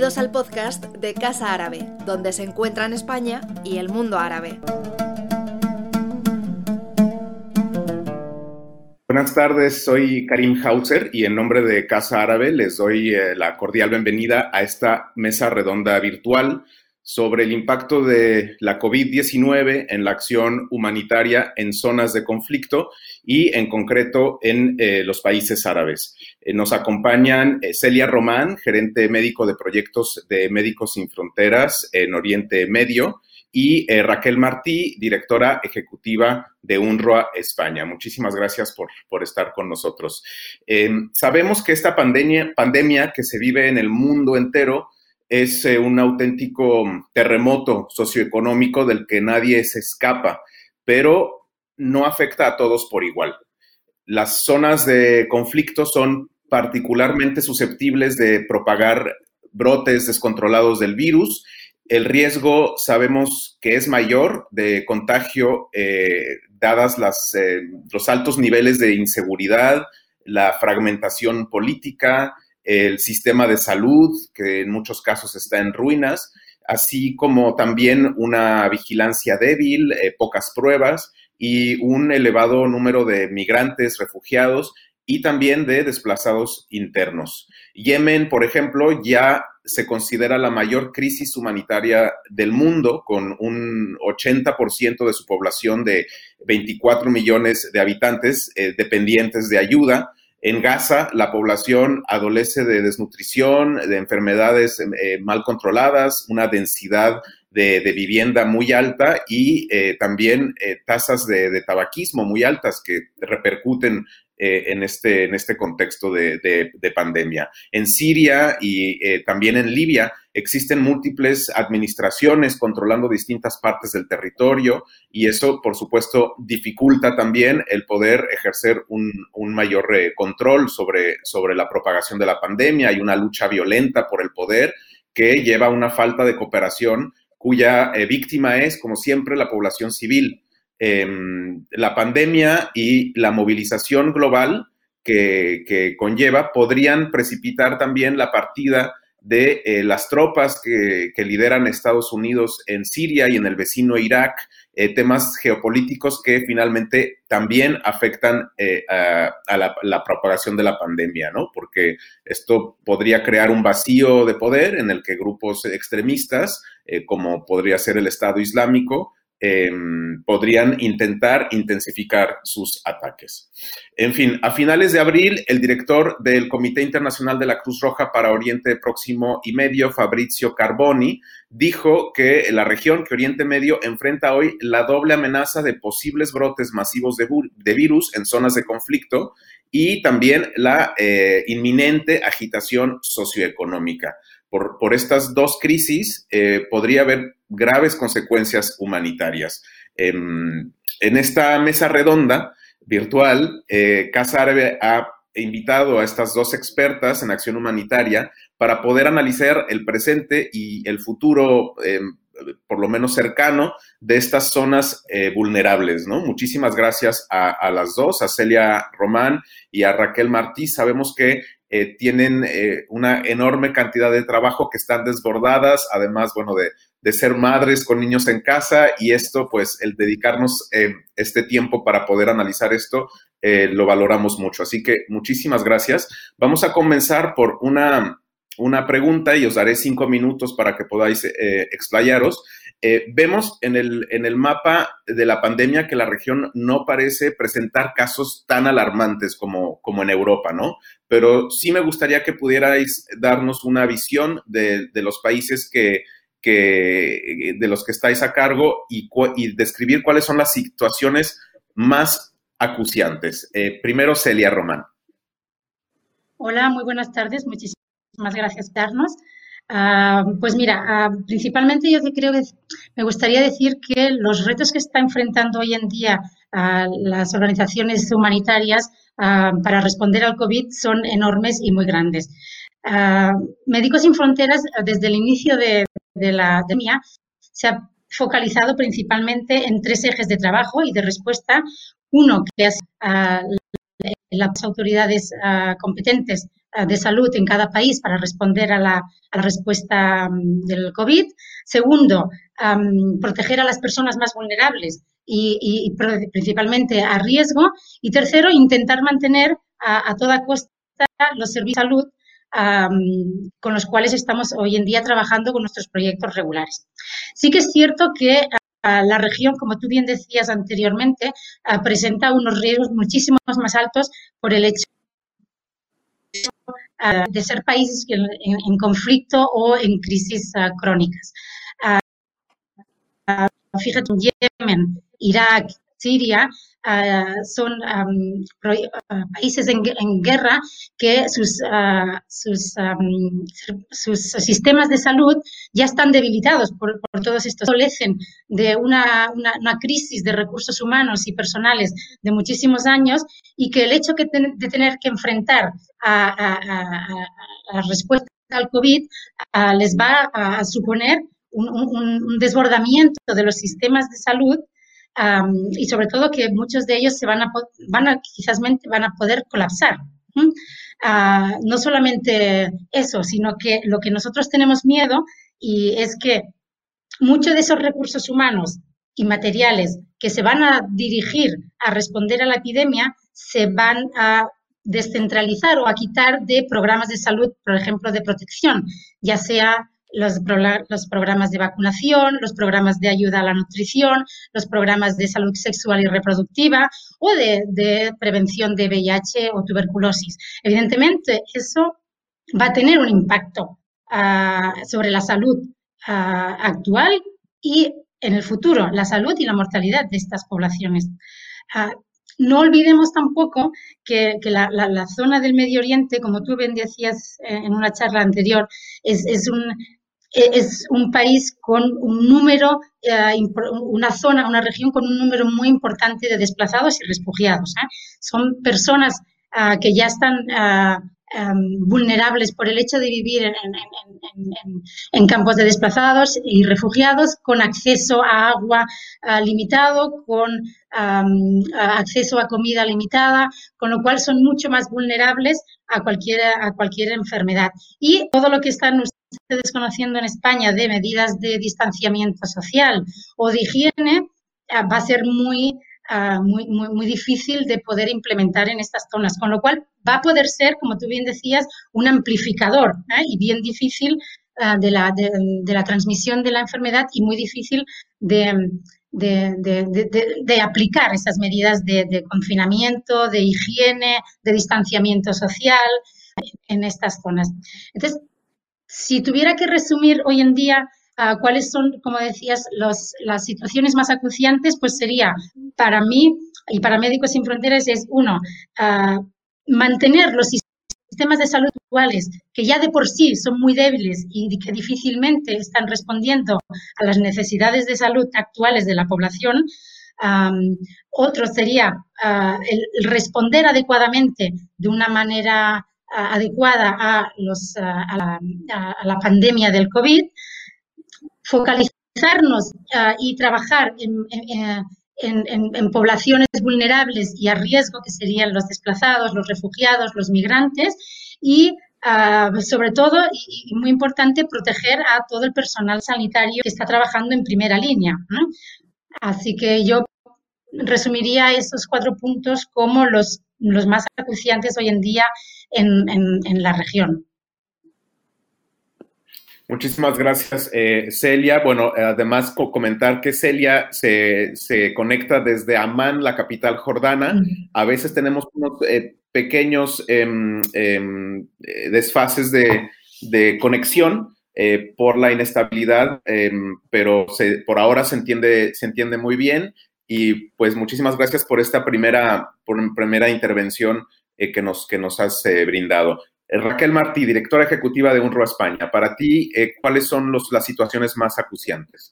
Bienvenidos al podcast de Casa Árabe, donde se encuentran España y el mundo árabe. Buenas tardes, soy Karim Hauser y en nombre de Casa Árabe les doy eh, la cordial bienvenida a esta mesa redonda virtual sobre el impacto de la COVID-19 en la acción humanitaria en zonas de conflicto y en concreto en eh, los países árabes. Eh, nos acompañan eh, Celia Román, gerente médico de proyectos de Médicos Sin Fronteras en Oriente Medio, y Raquel Martí, directora ejecutiva de UNRWA España. Muchísimas gracias por, por estar con nosotros. sabemos que esta pandemia, pandemia que se vive en el mundo entero es eh, un auténtico terremoto socioeconómico del que nadie se escapa, pero no afecta a todos por igual. Las zonas de conflicto son particularmente susceptibles de propagar brotes descontrolados del virus. El riesgo sabemos que es mayor de contagio eh, dadas las, eh, los altos niveles de inseguridad, la fragmentación política, el sistema de salud, que en muchos casos está en ruinas, así como también una vigilancia débil, eh, pocas pruebas y un elevado número de migrantes, refugiados y también de desplazados internos. Yemen, por ejemplo, ya se considera la mayor crisis humanitaria del mundo, con un 80% de su población de 24 millones de habitantes eh, dependientes de ayuda. En Gaza, la población adolece de desnutrición, de enfermedades eh, mal controladas, una densidad de, vivienda muy alta y eh, también eh, tasas de, tabaquismo muy altas que repercuten en, este, en este contexto de, pandemia. En Siria y también en Libia existen múltiples administraciones controlando distintas partes del territorio y eso, por supuesto, dificulta también el poder ejercer un, mayor eh, control sobre, sobre la propagación de la pandemia. Hay una lucha violenta por el poder que lleva a una falta de cooperación cuya víctima es, como siempre, la población civil. Em, la pandemia y la movilización global que, conlleva podrían precipitar también la partida de eh, las tropas que, lideran Estados Unidos en Siria y en el vecino Irak, eh, temas geopolíticos que finalmente también afectan eh, a, la, propagación de la pandemia, ¿no? Porque esto podría crear un vacío de poder en el que grupos extremistas, como podría ser el Estado Islámico, Em, podrían intentar intensificar sus ataques. En fin, a finales de abril, el director del Comité Internacional de la Cruz Roja para Oriente Próximo y Medio, Fabrizio Carboni, dijo que la región, que Oriente Medio, enfrenta hoy la doble amenaza de posibles brotes masivos de, virus en zonas de conflicto y también la eh, inminente agitación socioeconómica por, estas dos crisis eh, podría haber graves consecuencias humanitarias. Em, en esta mesa redonda virtual, eh, Casa Árabe ha invitado a estas dos expertas en acción humanitaria para poder analizar el presente y el futuro, em, por lo menos cercano, de estas zonas eh, vulnerables. Muchísimas gracias a, las dos, a Celia Román y a Raquel Martí. Sabemos que eh, tienen una enorme cantidad de trabajo que están desbordadas, además, bueno, de, ser madres con niños en casa y esto, pues, el dedicarnos eh, este tiempo para poder analizar esto, lo valoramos mucho. Así que muchísimas gracias. Vamos a comenzar por una, una pregunta y os daré cinco minutos para que podáis explayaros. vemos en el, en el mapa de la pandemia que la región no parece presentar casos tan alarmantes como, como en Europa, ¿no? pero sí me gustaría que pudierais darnos una visión de, los países que, de los que estáis a cargo y, describir cuáles son las situaciones más acuciantes. Eh, primero, Celia Román. Hola, muy buenas tardes. Muchísimas gracias, por darnos. Ah, pues mira, ah, principalmente yo creo que me gustaría decir que los retos que está enfrentando hoy en día ah, las organizaciones humanitarias para responder al COVID son enormes y muy grandes. Médicos Sin Fronteras, desde el inicio de, la pandemia, se ha focalizado principalmente en tres ejes de trabajo y de respuesta. Uno, que es las autoridades competentes de salud en cada país para responder a la, respuesta mm, del COVID. Segundo, proteger a las personas más vulnerables y, principalmente a riesgo. Y tercero, intentar mantener a, toda costa los servicios de salud con los cuales estamos hoy en día trabajando con nuestros proyectos regulares. Sí que es cierto que la región, como tú bien decías anteriormente, presenta unos riesgos muchísimo más altos por el hecho de ser países en, conflicto o en crisis crónicas. fíjate, Yemen, Irak, Siria, ah, son ah, países en, guerra que sus, ah, sus, sistemas de salud ya están debilitados por, todos estos. Adolecen de una, una, crisis de recursos humanos y personales de muchísimos años y que el hecho de tener que enfrentar a, la respuesta al COVID les va a, suponer un, un desbordamiento de los sistemas de salud y sobre todo que muchos de ellos se van a, van a quizás van a poder colapsar. Ah, no solamente eso, sino que lo que nosotros tenemos miedo y es que muchos de esos recursos humanos y materiales que se van a dirigir a responder a la epidemia se van a descentralizar o a quitar de programas de salud, por ejemplo, de protección, ya sea los, los, programas de vacunación, los programas de ayuda a la nutrición, los programas de salud sexual y reproductiva o de, prevención de VIH o tuberculosis. Evidentemente, eso va a tener un impacto ah, sobre la salud ah, actual y en el futuro, la salud y la mortalidad de estas poblaciones. Ah, no olvidemos tampoco que, la, zona del Medio Oriente, como tú bien decías en una charla anterior, es, un, es un país con un número, eh, una zona, una región con un número muy importante de desplazados y refugiados. ¿eh? Son personas ah, que ya están ah, vulnerables por el hecho de vivir en, campos de desplazados y refugiados, con acceso a agua ah, limitado, con acceso a comida limitada, con lo cual son mucho más vulnerables a cualquier, a cualquier enfermedad. Y todo lo que están desconociendo en España de medidas de distanciamiento social o de higiene ah, va a ser muy, ah, muy, muy, difícil de poder implementar en estas zonas, con lo cual va a poder ser, como tú bien decías, un amplificador ¿eh? y bien difícil ah, de, la, de, la transmisión de la enfermedad y muy difícil de, de, aplicar esas medidas de, confinamiento, de higiene, de distanciamiento social en estas zonas. Entonces, si tuviera que resumir hoy en día ah, cuáles son, como decías, las situaciones más acuciantes, pues sería para mí y para Médicos Sin Fronteras es uno, ah, mantener los sistemas de salud actuales, que ya de por sí son muy débiles y que difícilmente están respondiendo a las necesidades de salud actuales de la población. otro sería ah, el responder adecuadamente de una manera adecuada a, los, a, la, pandemia del COVID, focalizarnos y trabajar en, en, poblaciones vulnerables y a riesgo, que serían los desplazados, los refugiados, los migrantes, y sobre todo, y, muy importante, proteger a todo el personal sanitario que está trabajando en primera línea. Así que yo resumiría esos cuatro puntos como los, los más acuciantes hoy en día en, la región. Muchísimas gracias, eh, Celia. Bueno, además comentar que Celia se, conecta desde Amán, la capital jordana. A veces tenemos unos eh, pequeños em, em, eh, desfases de, conexión por la inestabilidad, em, pero por ahora se entiende, se entiende muy bien. Y pues muchísimas gracias por esta primera, por primera intervención eh, que, nos, que nos has eh, brindado. Eh, Raquel Martí, directora ejecutiva de UNRWA España, para ti, ¿cuáles son los, las situaciones más acuciantes?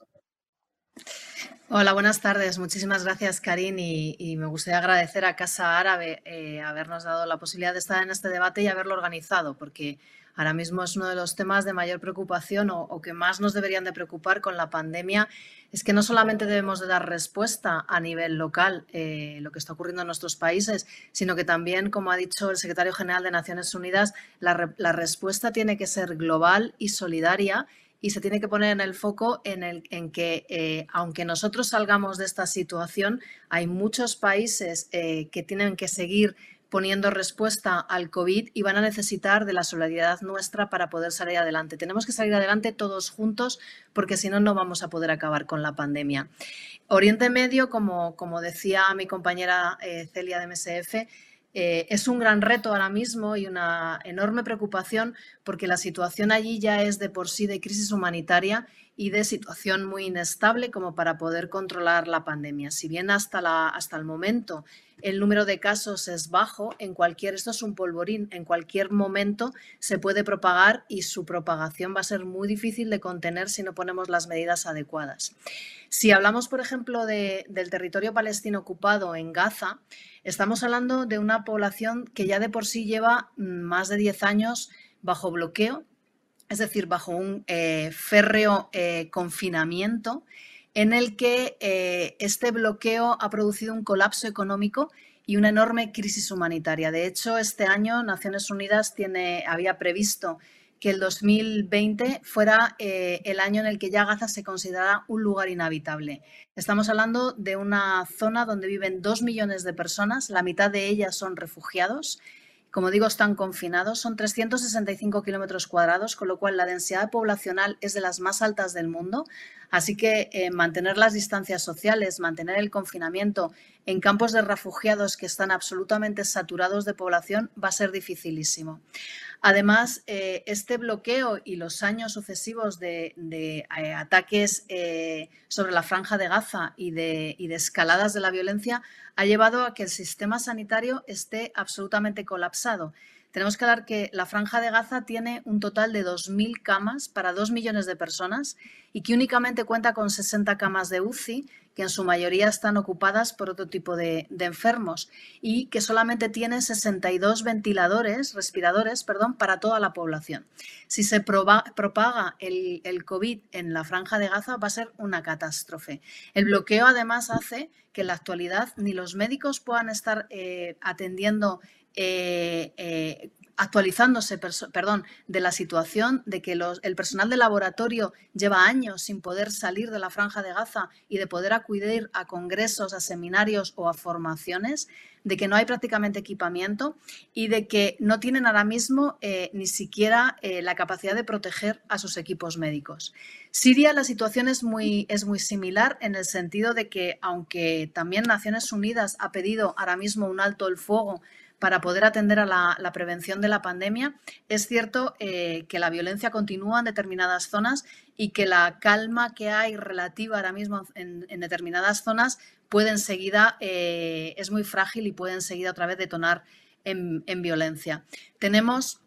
Hola, buenas tardes. Muchísimas gracias, Karin, y, me gustaría agradecer a Casa Árabe eh, habernos dado la posibilidad de estar en este debate y haberlo organizado, porque ahora mismo es uno de los temas de mayor preocupación o, que más nos deberían de preocupar con la pandemia. Es que no solamente debemos de dar respuesta a nivel local, eh, lo que está ocurriendo en nuestros países, sino que también, como ha dicho el secretario general de Naciones Unidas, la, respuesta tiene que ser global y solidaria y se tiene que poner en el foco en, el, en que, eh, aunque nosotros salgamos de esta situación, hay muchos países eh, que tienen que seguir poniendo respuesta al COVID y van a necesitar de la solidaridad nuestra para poder salir adelante. Tenemos que salir adelante todos juntos porque si no, no vamos a poder acabar con la pandemia. Oriente Medio, como, como decía mi compañera eh, Celia de MSF, eh, es un gran reto ahora mismo y una enorme preocupación porque la situación allí ya es de por sí de crisis humanitaria y de situación muy inestable como para poder controlar la pandemia. Si bien hasta, la, hasta el momento el número de casos es bajo, en cualquier, esto es un polvorín, en cualquier momento se puede propagar y su propagación va a ser muy difícil de contener si no ponemos las medidas adecuadas. Si hablamos, por ejemplo, del territorio palestino ocupado en Gaza, estamos hablando de una población que ya de por sí lleva mm, más de 10 años bajo bloqueo, es decir, bajo un eh, férreo eh, confinamiento en el que eh, este bloqueo ha producido un colapso económico y una enorme crisis humanitaria. De hecho, este año Naciones Unidas había previsto que el 2020 fuera el año en el que ya Gaza se considera un lugar inhabitable. Estamos hablando de una zona donde viven dos millones de personas, la mitad de ellas son refugiados como digo, están confinados, son 365 kilómetros cuadrados, con lo cual la densidad poblacional es de las más altas del mundo. Así que eh, mantener las distancias sociales, mantener el confinamiento en campos de refugiados que están absolutamente saturados de población va a ser dificilísimo. Además, eh, este bloqueo y los años sucesivos de, eh, ataques sobre la franja de Gaza y de, y de escaladas de la violencia ha llevado a que el sistema sanitario esté absolutamente colapsado. Tenemos que hablar que la franja de Gaza tiene un total de 2.000 camas para 2 millones de personas y que únicamente cuenta con 60 camas de UCI que en su mayoría están ocupadas por otro tipo de, enfermos y que solamente tiene 62 ventiladores, respiradores, perdón, para toda la población. Si se propaga el, COVID en la franja de Gaza va a ser una catástrofe. El bloqueo además hace que en la actualidad ni los médicos puedan estar eh, atendiendo eh, eh, actualizándose, perdón, de la situación de que el personal de laboratorio lleva años sin poder salir de la franja de Gaza y de poder acudir a congresos, a seminarios o a formaciones, de que no hay prácticamente equipamiento y de que no tienen ahora mismo eh, ni siquiera eh, la capacidad de proteger a sus equipos médicos. Siria la situación es muy, es muy similar en el sentido de que aunque también Naciones Unidas ha pedido ahora mismo un alto el fuego para poder atender a la, prevención de la pandemia. Es cierto eh, que la violencia continúa en determinadas zonas y que la calma que hay relativa ahora mismo en, determinadas zonas puede enseguida, eh, es muy frágil y puede enseguida otra vez detonar en, violencia. Tenemos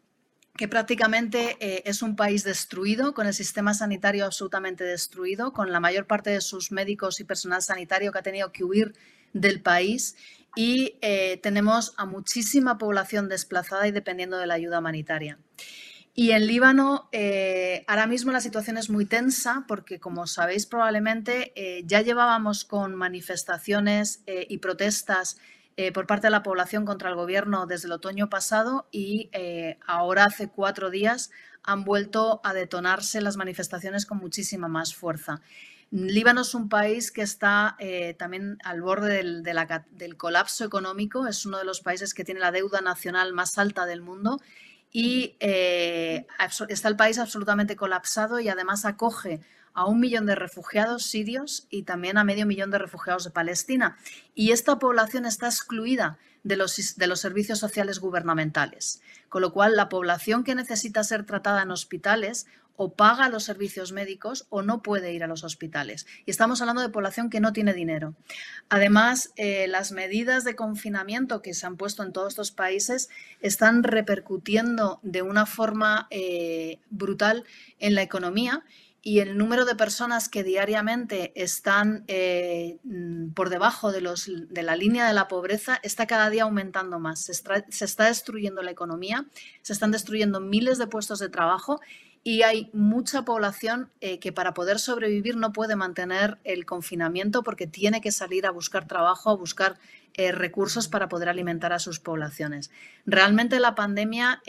que prácticamente eh, es un país destruido, con el sistema sanitario absolutamente destruido, con la mayor parte de sus médicos y personal sanitario que ha tenido que huir del país y eh, tenemos a muchísima población desplazada y dependiendo de la ayuda humanitaria. Y en Líbano, eh, ahora mismo la situación es muy tensa porque, como sabéis probablemente, eh, ya llevábamos con manifestaciones y protestas por parte de la población contra el gobierno desde el otoño pasado y ahora hace cuatro días han vuelto a detonarse las manifestaciones con muchísima más fuerza. Líbano es un país que está eh, también al borde del, colapso económico, es uno de los países que tiene la deuda nacional más alta del mundo y eh, está el país absolutamente colapsado y además acoge a un millón de refugiados sirios y también a medio millón de refugiados de Palestina. Y esta población está excluida de los, de los servicios sociales gubernamentales, con lo cual la población que necesita ser tratada en hospitales o paga los servicios médicos o no puede ir a los hospitales. Y estamos hablando de población que no tiene dinero. Además, eh, las medidas de confinamiento que se han puesto en todos estos países están repercutiendo de una forma eh, brutal en la economía y el número de personas que diariamente están eh, mm, por debajo de, los, de, la línea de la pobreza está cada día aumentando más. Se está, destruyendo la economía, se están destruyendo miles de puestos de trabajo y hay mucha población eh, que para poder sobrevivir no puede mantener el confinamiento porque tiene que salir a buscar trabajo, a buscar eh, recursos para poder alimentar a sus poblaciones. Realmente la pandemia,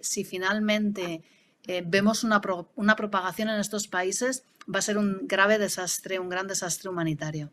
si finalmente eh, vemos una, una propagación en estos países, va a ser un grave desastre, un gran desastre humanitario.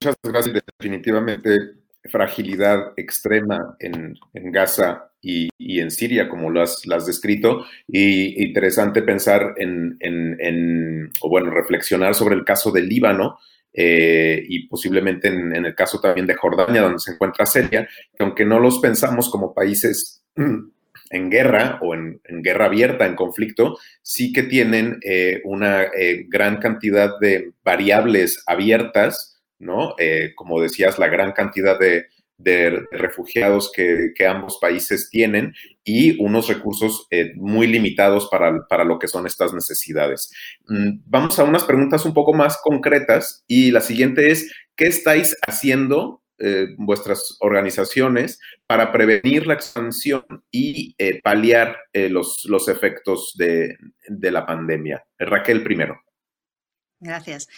Muchas gracias. Definitivamente fragilidad extrema en, en Gaza y, y, en Siria, como lo has, descrito. Y interesante pensar en, en, en, o bueno, reflexionar sobre el caso del Líbano. Eh, y posiblemente en, en, el caso también de Jordania, donde se encuentra Siria, que aunque no los pensamos como países en guerra o en, guerra abierta, en conflicto, sí que tienen eh, una eh, gran cantidad de variables abiertas, ¿no? Eh, como decías, la gran cantidad de, refugiados que, ambos países tienen y unos recursos muy limitados para, para, lo que son estas necesidades. Mm, vamos a unas preguntas un poco más concretas y la siguiente es, ¿qué estáis haciendo eh, vuestras organizaciones para prevenir la expansión y eh, paliar eh, los, los, efectos de, la pandemia? Raquel primero. Gracias.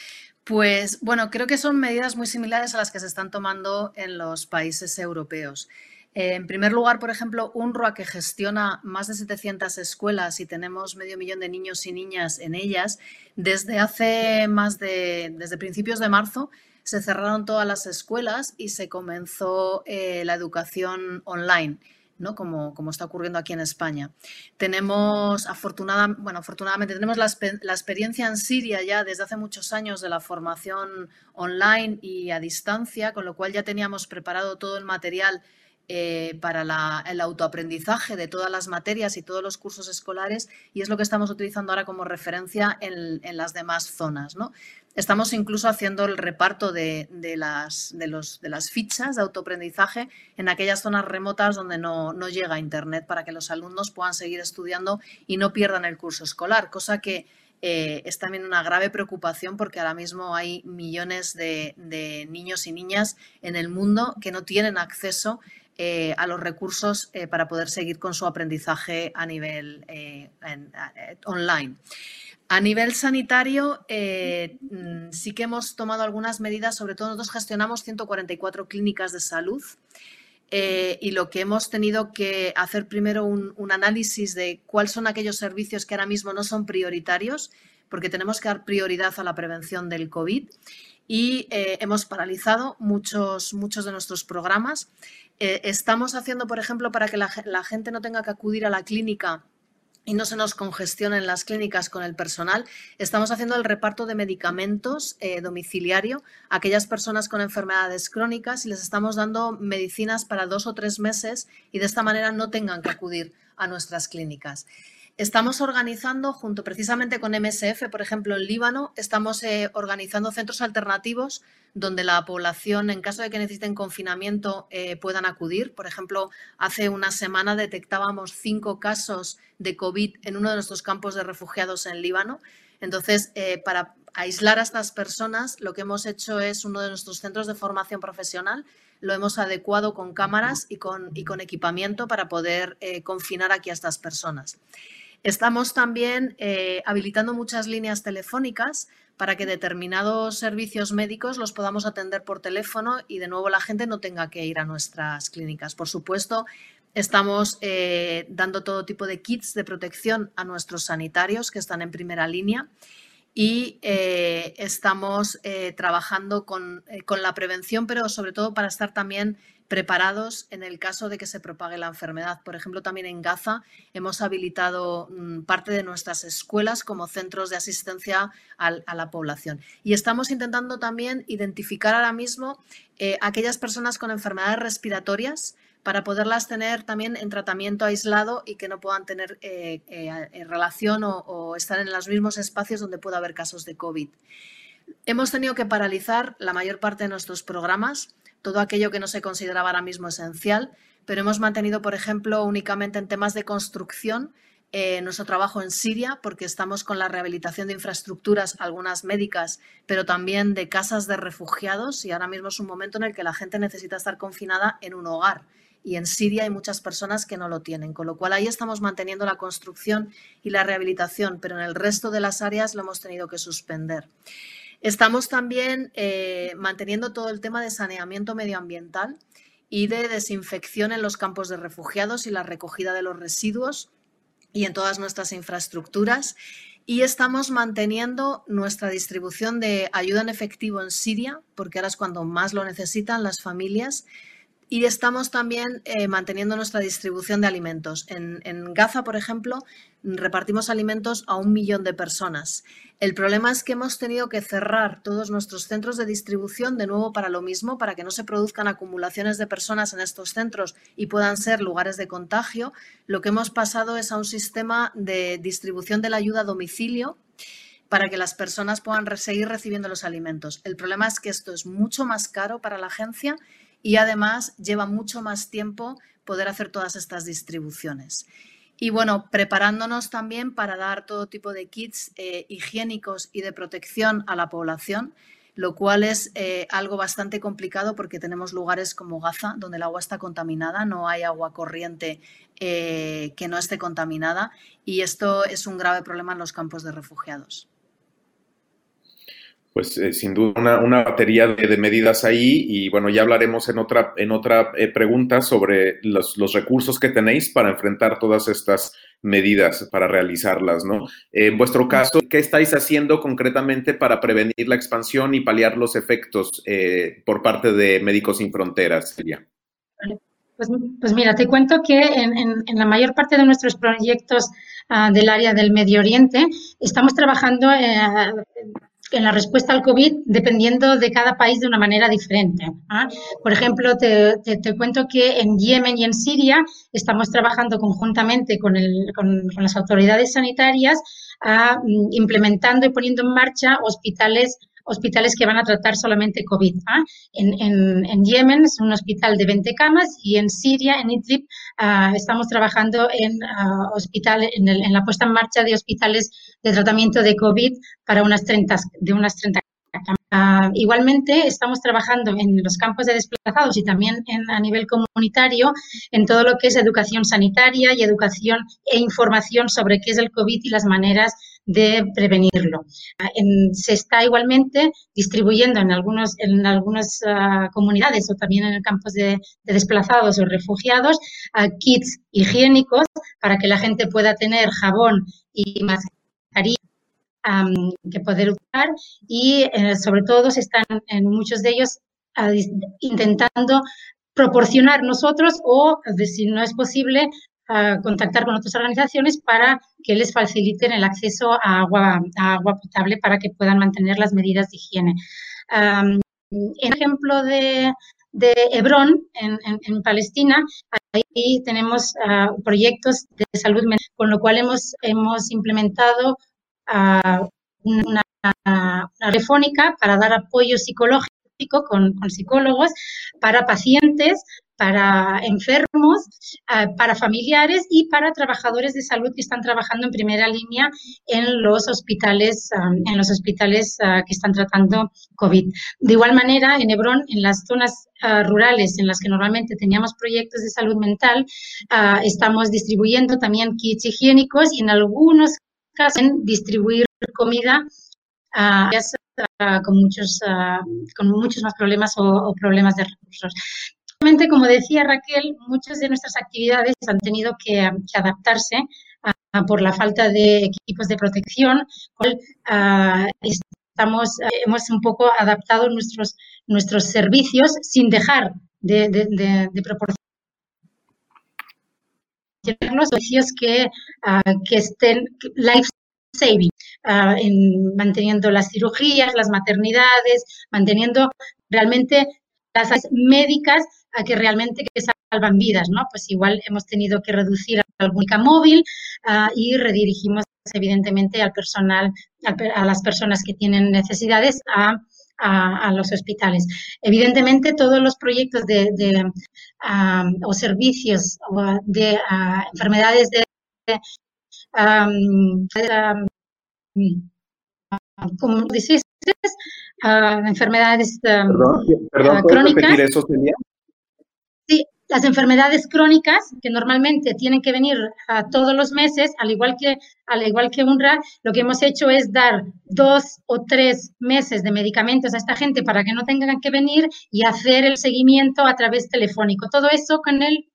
Pues bueno, creo que son medidas muy similares a las que se están tomando en los países europeos. En primer lugar, por ejemplo, UNRWA, que gestiona más de 700 escuelas y tenemos medio millón de niños y niñas en ellas, desde hace más de, desde principios de marzo, se cerraron todas las escuelas y se comenzó eh, la educación online. ¿No? Como, como, está ocurriendo aquí en España. Tenemos, afortunada, bueno, afortunadamente, tenemos la, la, experiencia en Siria ya desde hace muchos años de la formación online y a distancia, con lo cual ya teníamos preparado todo el material eh, para el autoaprendizaje de todas las materias y todos los cursos escolares y es lo que estamos utilizando ahora como referencia en, las demás zonas. Estamos incluso haciendo el reparto de, las, fichas de autoaprendizaje en aquellas zonas remotas donde no, no, llega Internet para que los alumnos puedan seguir estudiando y no pierdan el curso escolar, cosa que eh, es también una grave preocupación porque ahora mismo hay millones de, de niños y niñas en el mundo que no tienen acceso eh, a los recursos eh, para poder seguir con su aprendizaje a nivel eh, online. A nivel sanitario, mm, sí que hemos tomado algunas medidas, sobre todo nosotros gestionamos 144 clínicas de salud y lo que hemos tenido que hacer primero un análisis de cuáles son aquellos servicios que ahora mismo no son prioritarios, porque tenemos que dar prioridad a la prevención del COVID y hemos paralizado muchos, muchos de nuestros programas. Eh, estamos haciendo, por ejemplo, para que la, gente no tenga que acudir a la clínica y no se nos congestionen las clínicas con el personal, estamos haciendo el reparto de medicamentos eh, domiciliario a aquellas personas con enfermedades crónicas y les estamos dando medicinas para dos o tres meses y de esta manera no tengan que acudir a nuestras clínicas. Estamos organizando, junto precisamente con MSF, por ejemplo, en Líbano, estamos eh, organizando centros alternativos donde la población, en caso de que necesiten confinamiento, eh, puedan acudir. Por ejemplo, hace una semana detectábamos cinco casos de COVID en uno de nuestros campos de refugiados en Líbano. Entonces, eh, para aislar a estas personas, lo que hemos hecho es uno de nuestros centros de formación profesional lo hemos adecuado con cámaras y con, y con equipamiento para poder confinar aquí a estas personas. Estamos también eh, habilitando muchas líneas telefónicas para que determinados servicios médicos los podamos atender por teléfono y de nuevo la gente no tenga que ir a nuestras clínicas. Por supuesto, estamos eh, dando todo tipo de kits de protección a nuestros sanitarios que están en primera línea y eh, estamos trabajando con, con, la prevención, pero sobre todo para estar también preparados en el caso de que se propague la enfermedad. Por ejemplo, también en Gaza hemos habilitado mm, parte de nuestras escuelas como centros de asistencia a la población. Y estamos intentando también identificar ahora mismo eh, aquellas personas con enfermedades respiratorias para poderlas tener también en tratamiento aislado y que no puedan tener eh, eh, relación o, o estar en los mismos espacios donde pueda haber casos de COVID. Hemos tenido que paralizar la mayor parte de nuestros programas todo aquello que no se consideraba ahora mismo esencial, pero hemos mantenido, por ejemplo, únicamente en temas de construcción, eh, nuestro trabajo en Siria, porque estamos con la rehabilitación de infraestructuras, algunas médicas, pero también de casas de refugiados. Y ahora mismo es un momento en el que la gente necesita estar confinada en un hogar. Y en Siria hay muchas personas que no lo tienen, con lo cual ahí estamos manteniendo la construcción y la rehabilitación, pero en el resto de las áreas lo hemos tenido que suspender. Estamos también eh, manteniendo todo el tema de saneamiento medioambiental y de desinfección en los campos de refugiados y la recogida de los residuos y en todas nuestras infraestructuras. Y estamos manteniendo nuestra distribución de ayuda en efectivo en Siria, porque ahora es cuando más lo necesitan las familias. Y estamos también eh, manteniendo nuestra distribución de alimentos. En, en, Gaza, por ejemplo, repartimos alimentos a un millón de personas. El problema es que hemos tenido que cerrar todos nuestros centros de distribución de nuevo para lo mismo, para que no se produzcan acumulaciones de personas en estos centros y puedan ser lugares de contagio. Lo que hemos pasado es a un sistema de distribución de la ayuda a domicilio para que las personas puedan seguir recibiendo los alimentos. El problema es que esto es mucho más caro para la agencia y además lleva mucho más tiempo poder hacer todas estas distribuciones. Y bueno, preparándonos también para dar todo tipo de kits eh, higiénicos y de protección a la población, lo cual es eh, algo bastante complicado porque tenemos lugares como Gaza, donde el agua está contaminada, no hay agua corriente eh, que no esté contaminada y esto es un grave problema en los campos de refugiados pues eh, sin duda una, batería de, medidas ahí y bueno, ya hablaremos en otra, en otra eh, pregunta sobre los, recursos que tenéis para enfrentar todas estas medidas, para realizarlas, ¿no? En vuestro caso, ¿qué estáis haciendo concretamente para prevenir la expansión y paliar los efectos eh, por parte de Médicos Sin Fronteras, Silvia? Pues, pues, mira, te cuento que en, la mayor parte de nuestros proyectos ah, del área del Medio Oriente estamos trabajando en la respuesta al COVID dependiendo de cada país de una manera diferente. ¿ah? Por ejemplo, te, cuento que en Yemen y en Siria estamos trabajando conjuntamente con, las autoridades sanitarias ah, implementando y poniendo en marcha hospitales hospitales que van a tratar solamente COVID. ¿ah? En, Yemen es un hospital de 20 camas y en Siria, en Idlib, ah, estamos trabajando en, uh, hospital, en, la puesta en marcha de hospitales de tratamiento de COVID para unas 30, de unas 30 Uh, igualmente, estamos trabajando en los campos de desplazados y también a nivel comunitario en todo lo que es educación sanitaria y educación e información sobre qué es el COVID y las maneras de prevenirlo. se está igualmente distribuyendo en, algunos, en algunas ah, comunidades o también en campos de, desplazados o refugiados kits higiénicos para que la gente pueda tener jabón y mascarilla que poder usar y eh, sobre todo se están en muchos de ellos intentando proporcionar nosotros o, si no es posible, contactar con otras organizaciones para que les faciliten el acceso a agua, potable para que puedan mantener las medidas de higiene. en ejemplo de, de Hebrón, en, Palestina, ahí tenemos ah, proyectos de salud mental, con lo cual hemos, implementado uh, una, una, telefónica para dar apoyo psicológico con psicólogos para pacientes para enfermos, eh, para familiares y para trabajadores de salud que están trabajando en primera línea en los hospitales, um, en los hospitales uh, que están tratando COVID. De igual manera, en Hebrón, en las zonas rurales en las que normalmente teníamos proyectos de salud mental, estamos distribuyendo también kits higiénicos y en algunos casos en distribuir comida con muchos, con muchos más problemas o problemas de recursos como decía Raquel, muchas de nuestras actividades han tenido que, adaptarse por la falta de equipos de protección. estamos, hemos un poco adaptado nuestros, servicios sin dejar de, de, proporcionar los servicios que, que estén life saving, en manteniendo las cirugías, las maternidades, manteniendo realmente las médicas a que realmente que salvan vidas, ¿no? Pues igual hemos tenido que reducir única móvil uh, y redirigimos evidentemente al personal, a, las personas que tienen necesidades a, a, los hospitales. Evidentemente todos los proyectos de, de um, o servicios o de enfermedades de como dices, enfermedades crónicas. eso, Sí, las enfermedades crónicas que normalmente tienen que venir todos los meses, al igual que al igual que UNRWA, lo que hemos hecho es dar dos o tres meses de medicamentos a esta gente para que no tengan que venir y hacer el seguimiento a través telefónico. Todo eso con el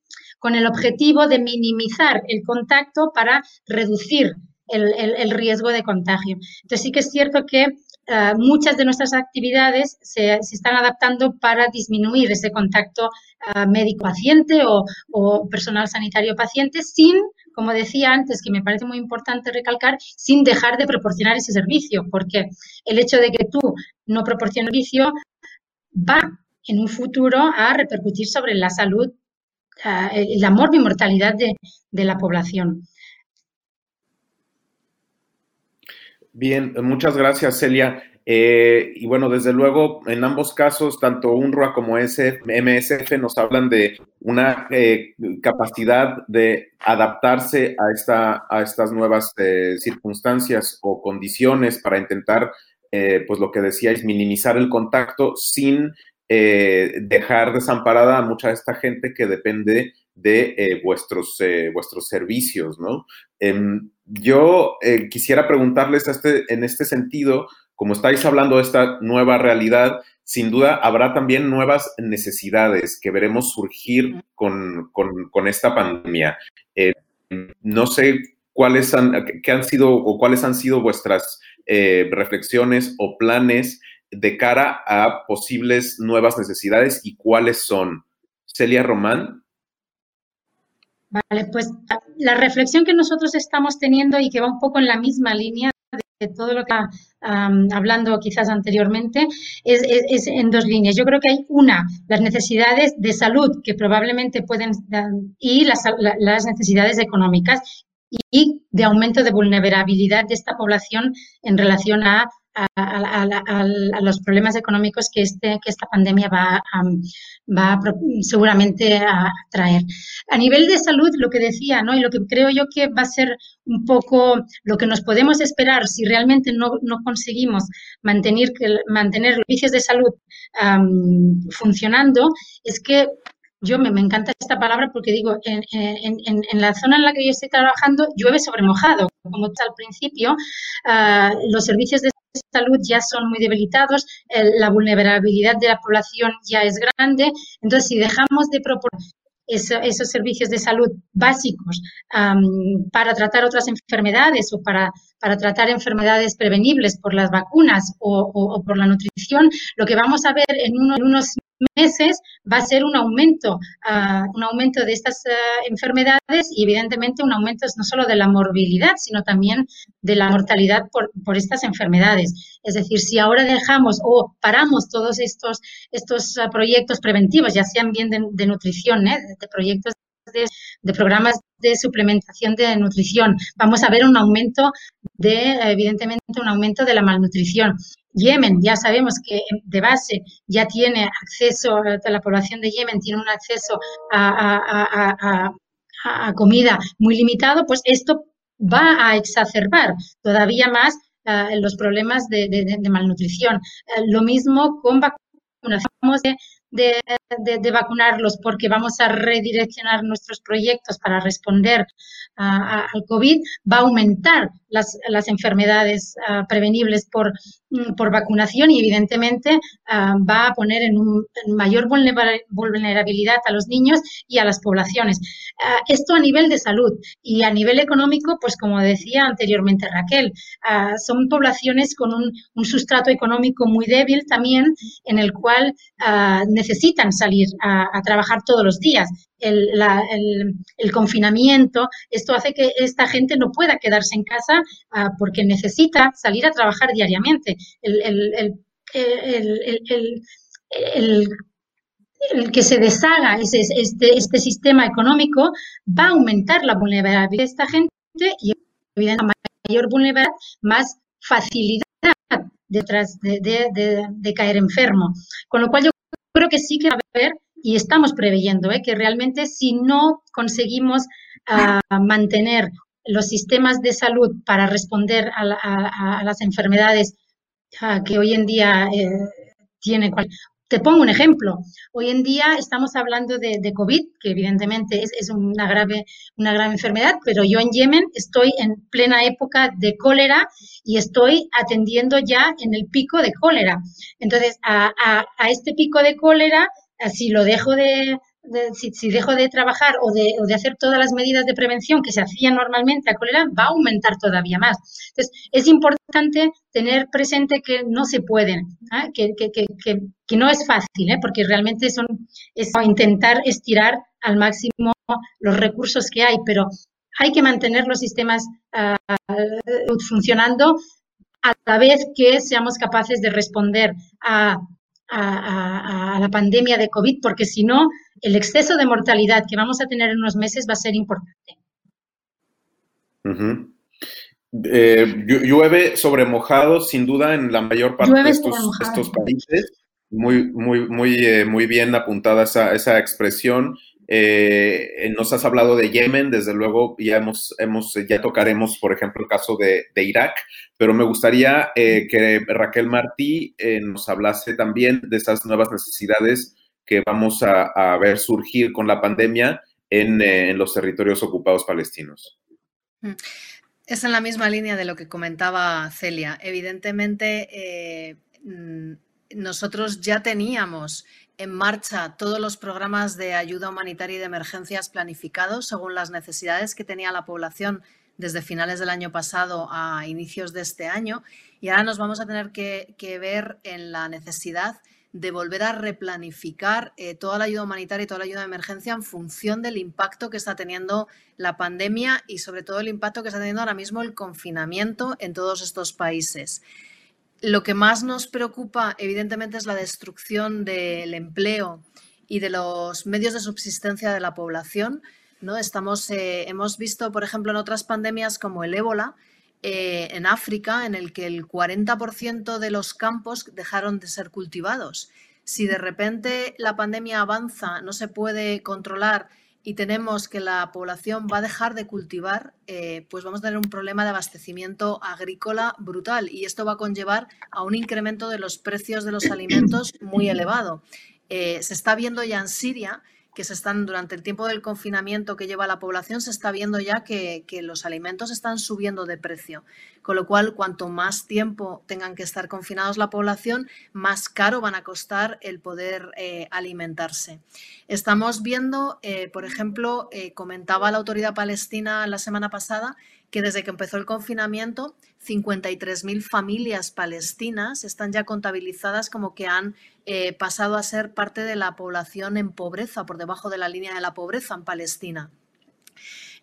con el objetivo de minimizar el contacto para reducir el, riesgo de contagio. Entonces sí que es cierto que eh, muchas de nuestras actividades se, están adaptando para disminuir ese contacto eh, médico-paciente o, personal sanitario-paciente sin, como decía antes, que me parece muy importante recalcar, sin dejar de proporcionar ese servicio, porque el hecho de que tú no proporciones servicio va en un futuro a repercutir sobre la salud, eh, la morbimortalidad de, de la población. Bien, muchas gracias, Celia. Eh, y bueno, desde luego, en ambos casos, tanto UNRWA como MSF nos hablan de una eh, capacidad de adaptarse a, esta, a estas nuevas eh, circunstancias o condiciones para intentar, pues lo que decíais, minimizar el contacto sin dejar desamparada a mucha de esta gente que depende de vuestros, vuestros servicios, ¿no? Yo eh, quisiera preguntarles este, en este sentido, como estáis hablando de esta nueva realidad, sin duda habrá también nuevas necesidades que veremos surgir con, esta pandemia. Eh, no sé cuáles han, qué han sido o cuáles han sido vuestras eh, reflexiones o planes de cara a posibles nuevas necesidades y cuáles son. Celia Román. Vale, pues la reflexión que nosotros estamos teniendo y que va un poco en la misma línea de todo lo que está hablando quizás anteriormente, es, en dos líneas. Yo creo que hay una, las necesidades de salud que probablemente pueden, y las, las necesidades económicas y de aumento de vulnerabilidad de esta población en relación a a, los problemas económicos que, este, que esta pandemia va, va seguramente a traer. A nivel de salud, lo que decía, ¿no? y lo que creo yo que va a ser un poco lo que nos podemos esperar si realmente no, no conseguimos mantener, mantener los servicios de salud funcionando, es que yo me, me, encanta esta palabra porque digo, en, en, la zona en la que yo estoy trabajando llueve sobre mojado. Como al principio, uh, los servicios de salud ya son muy debilitados, la vulnerabilidad de la población ya es grande. Entonces, si dejamos de proponer esos servicios de salud básicos para tratar otras enfermedades o para, para, tratar enfermedades prevenibles por las vacunas o, por la nutrición, lo que vamos a ver en unos meses va a ser un aumento, uh, un aumento de estas uh, enfermedades y evidentemente un aumento no solo de la morbilidad, sino también de la mortalidad por, por estas enfermedades. Es decir, si ahora dejamos o paramos todos estos, estos uh, proyectos preventivos, ya sean bien de, de nutrición, ¿eh? de proyectos de, de, programas de suplementación de nutrición. Vamos a ver un aumento de, evidentemente, un aumento de la malnutrición. Yemen, ya sabemos que de base ya tiene acceso, la población de Yemen tiene un acceso a, comida muy limitado, pues esto va a exacerbar todavía más uh, los problemas de, malnutrición. Uh, lo mismo con vacunación de, vacunarlos porque vamos a redireccionar nuestros proyectos para responder al COVID, va a aumentar las, las enfermedades ah, prevenibles por, mm, por, vacunación y evidentemente ah, va a poner en, un, mayor vulnerabilidad a los niños y a las poblaciones. Ah, esto a nivel de salud y a nivel económico, pues como decía anteriormente Raquel, son poblaciones con un, un, sustrato económico muy débil también en el cual necesitan salir a, trabajar todos los días. El, el, confinamiento, esto hace que esta gente no pueda quedarse en casa ah, porque necesita salir a trabajar diariamente. El, el que se deshaga este, este sistema económico va a aumentar la vulnerabilidad de esta gente y evidentemente mayor vulnerabilidad, más facilidad detrás de, de, de, caer enfermo. Con lo cual yo creo que sí que va a haber, y estamos preveyendo, ¿eh? que realmente si no conseguimos uh, mantener los sistemas de salud para responder a, las enfermedades ah, que hoy en día eh, tienen. Te pongo un ejemplo. Hoy en día estamos hablando de, COVID, que evidentemente es, una, grave, una enfermedad, pero yo en Yemen estoy en plena época de cólera y estoy atendiendo ya en el pico de cólera. Entonces, a, a este pico de cólera, si lo dejo de, si, dejo de trabajar o de, o de, hacer todas las medidas de prevención que se hacían normalmente a cólera, va a aumentar todavía más. Entonces, es importante tener presente que no se pueden, ¿ah? que, que, que, que, no es fácil, ¿eh? porque realmente son, es intentar estirar al máximo los recursos que hay, pero hay que mantener los sistemas ah, funcionando a la vez que seamos capaces de responder a a, la pandemia de COVID, porque si no, el exceso de mortalidad que vamos a tener en unos meses va a ser importante. Eh, llueve sobre mojado, sin duda, en la mayor parte de estos, países. Muy, muy, muy, eh, muy bien apuntada esa, esa expresión. Eh, nos has hablado de Yemen, desde luego ya hemos, hemos ya tocaremos, por ejemplo, el caso de, Irak, pero me gustaría eh, que Raquel Martí eh, nos hablase también de estas nuevas necesidades que vamos a, ver surgir con la pandemia en, los territorios ocupados palestinos. Mm. Es en la misma línea de lo que comentaba Celia. Evidentemente, mm, nosotros ya teníamos en marcha todos los programas de ayuda humanitaria y de emergencias planificados según las necesidades que tenía la población desde finales del año pasado a inicios de este año y ahora nos vamos a tener que, ver en la necesidad de volver a replanificar eh, toda la ayuda humanitaria y toda la ayuda de emergencia en función del impacto que está teniendo la pandemia y sobre todo el impacto que está teniendo ahora mismo el confinamiento en todos estos países. Lo que más nos preocupa, evidentemente, es la destrucción del empleo y de los medios de subsistencia de la población. ¿no? Estamos, eh, hemos visto, por ejemplo, en otras pandemias como el ébola, eh, en África, en el que el 40% de los campos dejaron de ser cultivados. Si de repente la pandemia avanza, no se puede controlar y tenemos que la población va a dejar de cultivar, eh, pues vamos a tener un problema de abastecimiento agrícola brutal y esto va a conllevar a un incremento de los precios de los alimentos muy elevado. Eh, se está viendo ya en Siria que se están durante el tiempo del confinamiento que lleva la población, se está viendo ya que, los alimentos están subiendo de precio. Con lo cual, cuanto más tiempo tengan que estar confinados la población, más caro van a costar el poder eh, alimentarse. Estamos viendo, eh, por ejemplo, eh, comentaba la autoridad palestina la semana pasada que desde que empezó el confinamiento, 53.000 familias palestinas están ya contabilizadas como que han pasado a ser parte de la población en pobreza, por debajo de la línea de la pobreza en Palestina.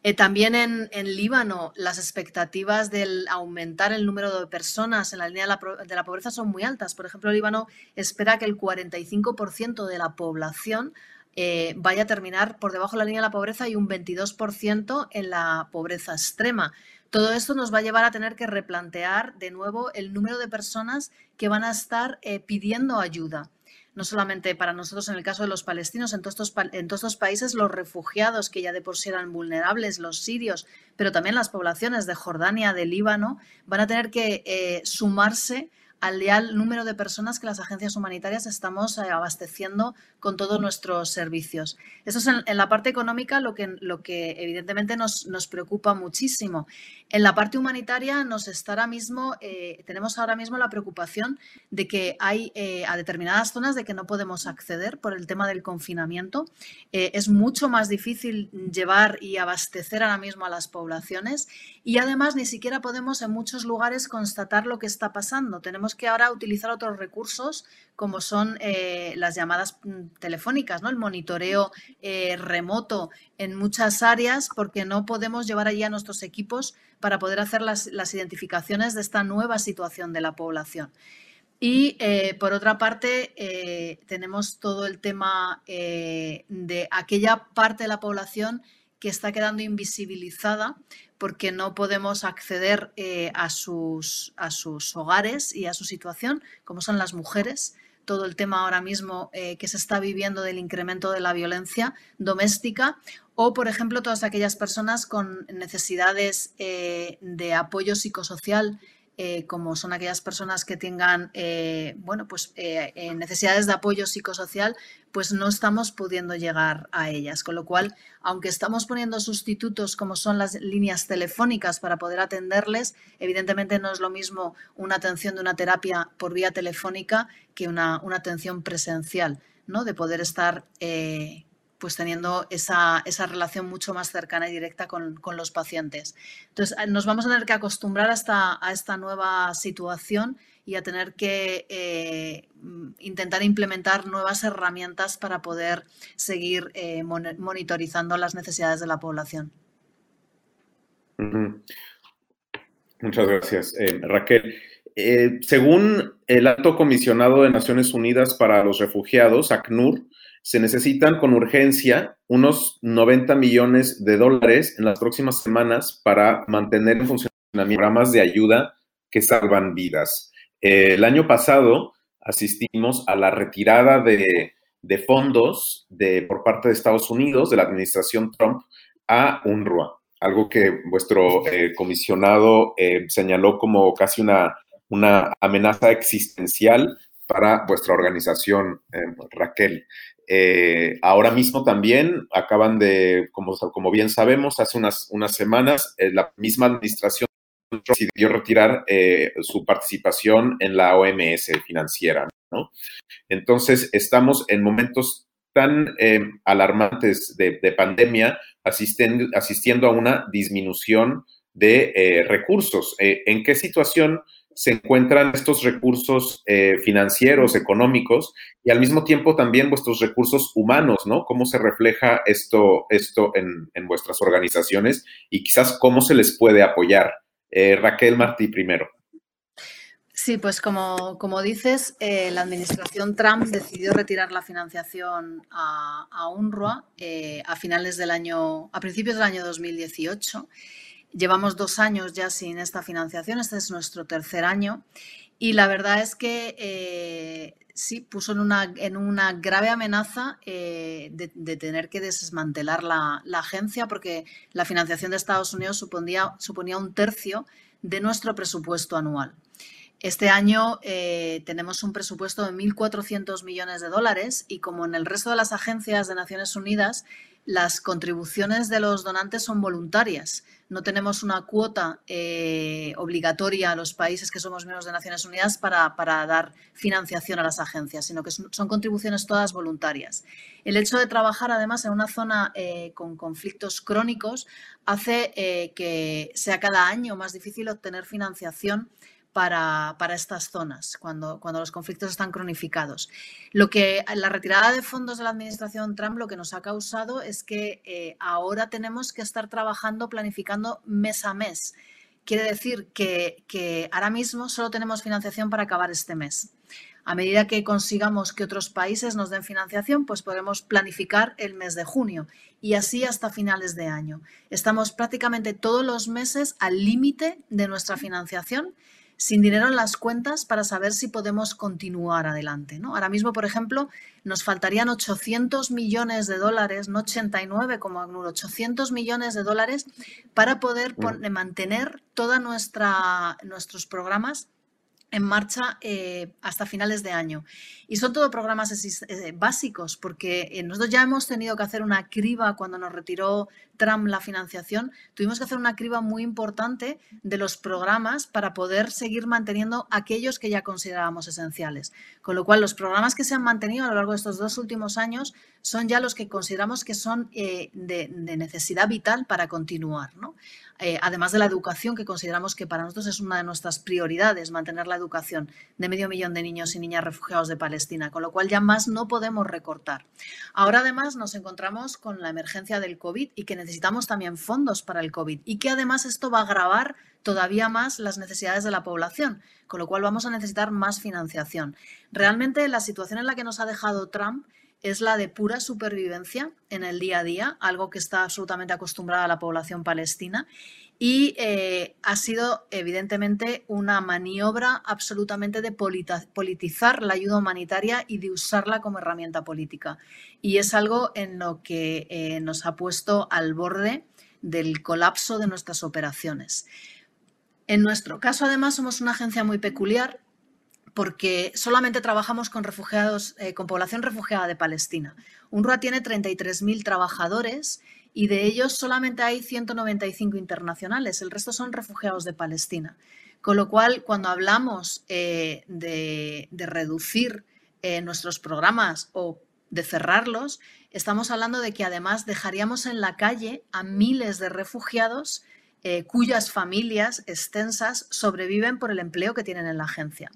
Eh, también en, Líbano, las expectativas del aumentar el número de personas en la línea de la, pobreza son muy altas. Por ejemplo, Líbano espera que el 45% de la población eh, vaya a terminar por debajo de la línea de la pobreza y un 22% en la pobreza extrema. Todo esto nos va a llevar a tener que replantear de nuevo el número de personas que van a estar eh, pidiendo ayuda. No solamente para nosotros en el caso de los palestinos, en todos, estos, países los refugiados que ya de por sí eran vulnerables, los sirios, pero también las poblaciones de Jordania, de Líbano, van a tener que eh, sumarse al real número de personas que las agencias humanitarias estamos eh, abasteciendo con todos nuestros servicios. Eso es en, la parte económica lo que, lo que evidentemente nos, nos, preocupa muchísimo. En la parte humanitaria nos está ahora mismo, eh, tenemos ahora mismo la preocupación de que hay eh, a determinadas zonas de que no podemos acceder por el tema del confinamiento. es mucho más difícil llevar y abastecer ahora mismo a las poblaciones y además ni siquiera podemos en muchos lugares constatar lo que está pasando. Tenemos que ahora utilizar otros recursos como son eh, las llamadas mm, telefónicas, ¿no? el monitoreo eh, remoto en muchas áreas porque no podemos llevar allí a nuestros equipos para poder hacer las, identificaciones de esta nueva situación de la población. Y eh, por otra parte, tenemos todo el tema de aquella parte de la población que está quedando invisibilizada porque no podemos acceder eh, a, sus, a sus hogares y a su situación, como son las mujeres, todo el tema ahora mismo eh, que se está viviendo del incremento de la violencia doméstica o, por ejemplo, todas aquellas personas con necesidades eh, de apoyo psicosocial eh, como son aquellas personas que tengan eh, bueno, pues, eh, necesidades de apoyo psicosocial, pues no estamos pudiendo llegar a ellas. Con lo cual, aunque estamos poniendo sustitutos como son las líneas telefónicas para poder atenderles, evidentemente no es lo mismo una atención de una terapia por vía telefónica que una, una atención presencial, ¿no? de poder estar pues teniendo esa, relación mucho más cercana y directa con, los pacientes. Entonces, eh, nos vamos a tener que acostumbrar a esta, a esta nueva situación y a tener que eh, intentar implementar nuevas herramientas para poder seguir eh, monitorizando las necesidades de la población. Muchas gracias, Raquel. según el alto comisionado de Naciones Unidas para los Refugiados, ACNUR, se necesitan con urgencia unos 90 millones de dólares en las próximas semanas para mantener en funcionamiento programas de ayuda que salvan vidas. Eh, el año pasado asistimos a la retirada de, fondos de, por parte de Estados Unidos, de la administración Trump, a UNRWA, algo que vuestro eh, comisionado eh, señaló como casi una, una amenaza existencial para vuestra organización, Raquel. Eh, ahora mismo también acaban de, como, bien sabemos, hace unas, unas semanas, eh, la misma administración decidió retirar eh, su participación en la OMS financiera. Entonces, estamos en momentos tan alarmantes de, pandemia, asistiendo a una disminución de recursos. ¿En qué situación se encuentran estos recursos eh, financieros, económicos y al mismo tiempo también vuestros recursos humanos, ¿no? ¿Cómo se refleja esto, esto en, vuestras organizaciones y quizás cómo se les puede apoyar? Eh, Raquel Martí primero. Sí, pues como, como dices, eh, la administración Trump decidió retirar la financiación a, a UNRWA a finales del año, a principios del año 2018 Llevamos dos años ya sin esta financiación, este es nuestro tercer año y la verdad es que eh, sí puso en una, en una grave amenaza eh, de, tener que desmantelar la, agencia porque la financiación de Estados Unidos suponía, suponía un tercio de nuestro presupuesto anual. Este año eh, tenemos un presupuesto de 1.400 millones de dólares y como en el resto de las agencias de Naciones Unidas, las contribuciones de los donantes son voluntarias. No tenemos una cuota eh, obligatoria a los países que somos miembros de Naciones Unidas para, dar financiación a las agencias, sino que son, contribuciones todas voluntarias. El hecho de trabajar además en una zona eh, con conflictos crónicos hace eh, que sea cada año más difícil obtener financiación para, estas zonas, cuando, cuando, los conflictos están cronificados. Lo que la retirada de fondos de la administración Trump lo que nos ha causado es que eh, ahora tenemos que estar trabajando, planificando mes a mes. Quiere decir que, que ahora mismo solo tenemos financiación para acabar este mes. A medida que consigamos que otros países nos den financiación, pues podremos planificar el mes de junio y así hasta finales de año. Estamos prácticamente todos los meses al límite de nuestra financiación sin dinero en las cuentas para saber si podemos continuar adelante. ¿no? Ahora mismo, por ejemplo, nos faltarían 800 millones de dólares, no 89 como ACNUR, 800 millones de dólares para poder mantener todos nuestros programas en marcha eh, hasta finales de año. Y son todo programas eh, básicos, porque eh, nosotros ya hemos tenido que hacer una criba cuando nos retiró Trump la financiación, tuvimos que hacer una criba muy importante de los programas para poder seguir manteniendo aquellos que ya considerábamos esenciales. Con lo cual, los programas que se han mantenido a lo largo de estos dos últimos años son ya los que consideramos que son de, de, necesidad vital para continuar. ¿no? Eh, además de la educación, que consideramos que para nosotros es una de nuestras prioridades, mantener la educación de medio millón de niños y niñas refugiados de Palestina, con lo cual ya más no podemos recortar. Ahora además nos encontramos con la emergencia del COVID y que necesitamos también fondos para el COVID y que además esto va a agravar todavía más las necesidades de la población, con lo cual vamos a necesitar más financiación. Realmente la situación en la que nos ha dejado Trump es la de pura supervivencia en el día a día, algo que está absolutamente acostumbrada a la población palestina y eh, ha sido evidentemente una maniobra absolutamente de politizar la ayuda humanitaria y de usarla como herramienta política. Y es algo en lo que eh, nos ha puesto al borde del colapso de nuestras operaciones. En nuestro caso, además, somos una agencia muy peculiar porque solamente trabajamos con refugiados, eh, con población refugiada de Palestina. UNRWA tiene 33.000 trabajadores y de ellos solamente hay 195 internacionales, el resto son refugiados de Palestina. Con lo cual, cuando hablamos eh, de, reducir eh, nuestros programas o de cerrarlos, estamos hablando de que además dejaríamos en la calle a miles de refugiados cuyas familias extensas sobreviven por el empleo que tienen en la agencia.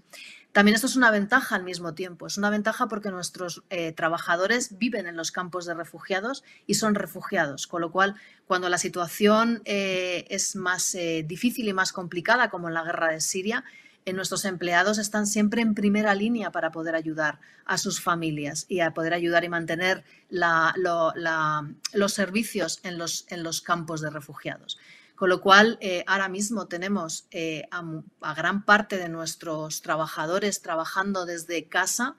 También esto es una ventaja al mismo tiempo. Es una ventaja porque nuestros eh, trabajadores viven en los campos de refugiados y son refugiados, con lo cual cuando la situación eh, es más eh, difícil y más complicada, como en la guerra de Siria, nuestros empleados están siempre en primera línea para poder ayudar a sus familias y a poder ayudar y mantener los servicios en los, en los campos de refugiados. Con lo cual, eh, ahora mismo tenemos eh, a, gran parte de nuestros trabajadores trabajando desde casa,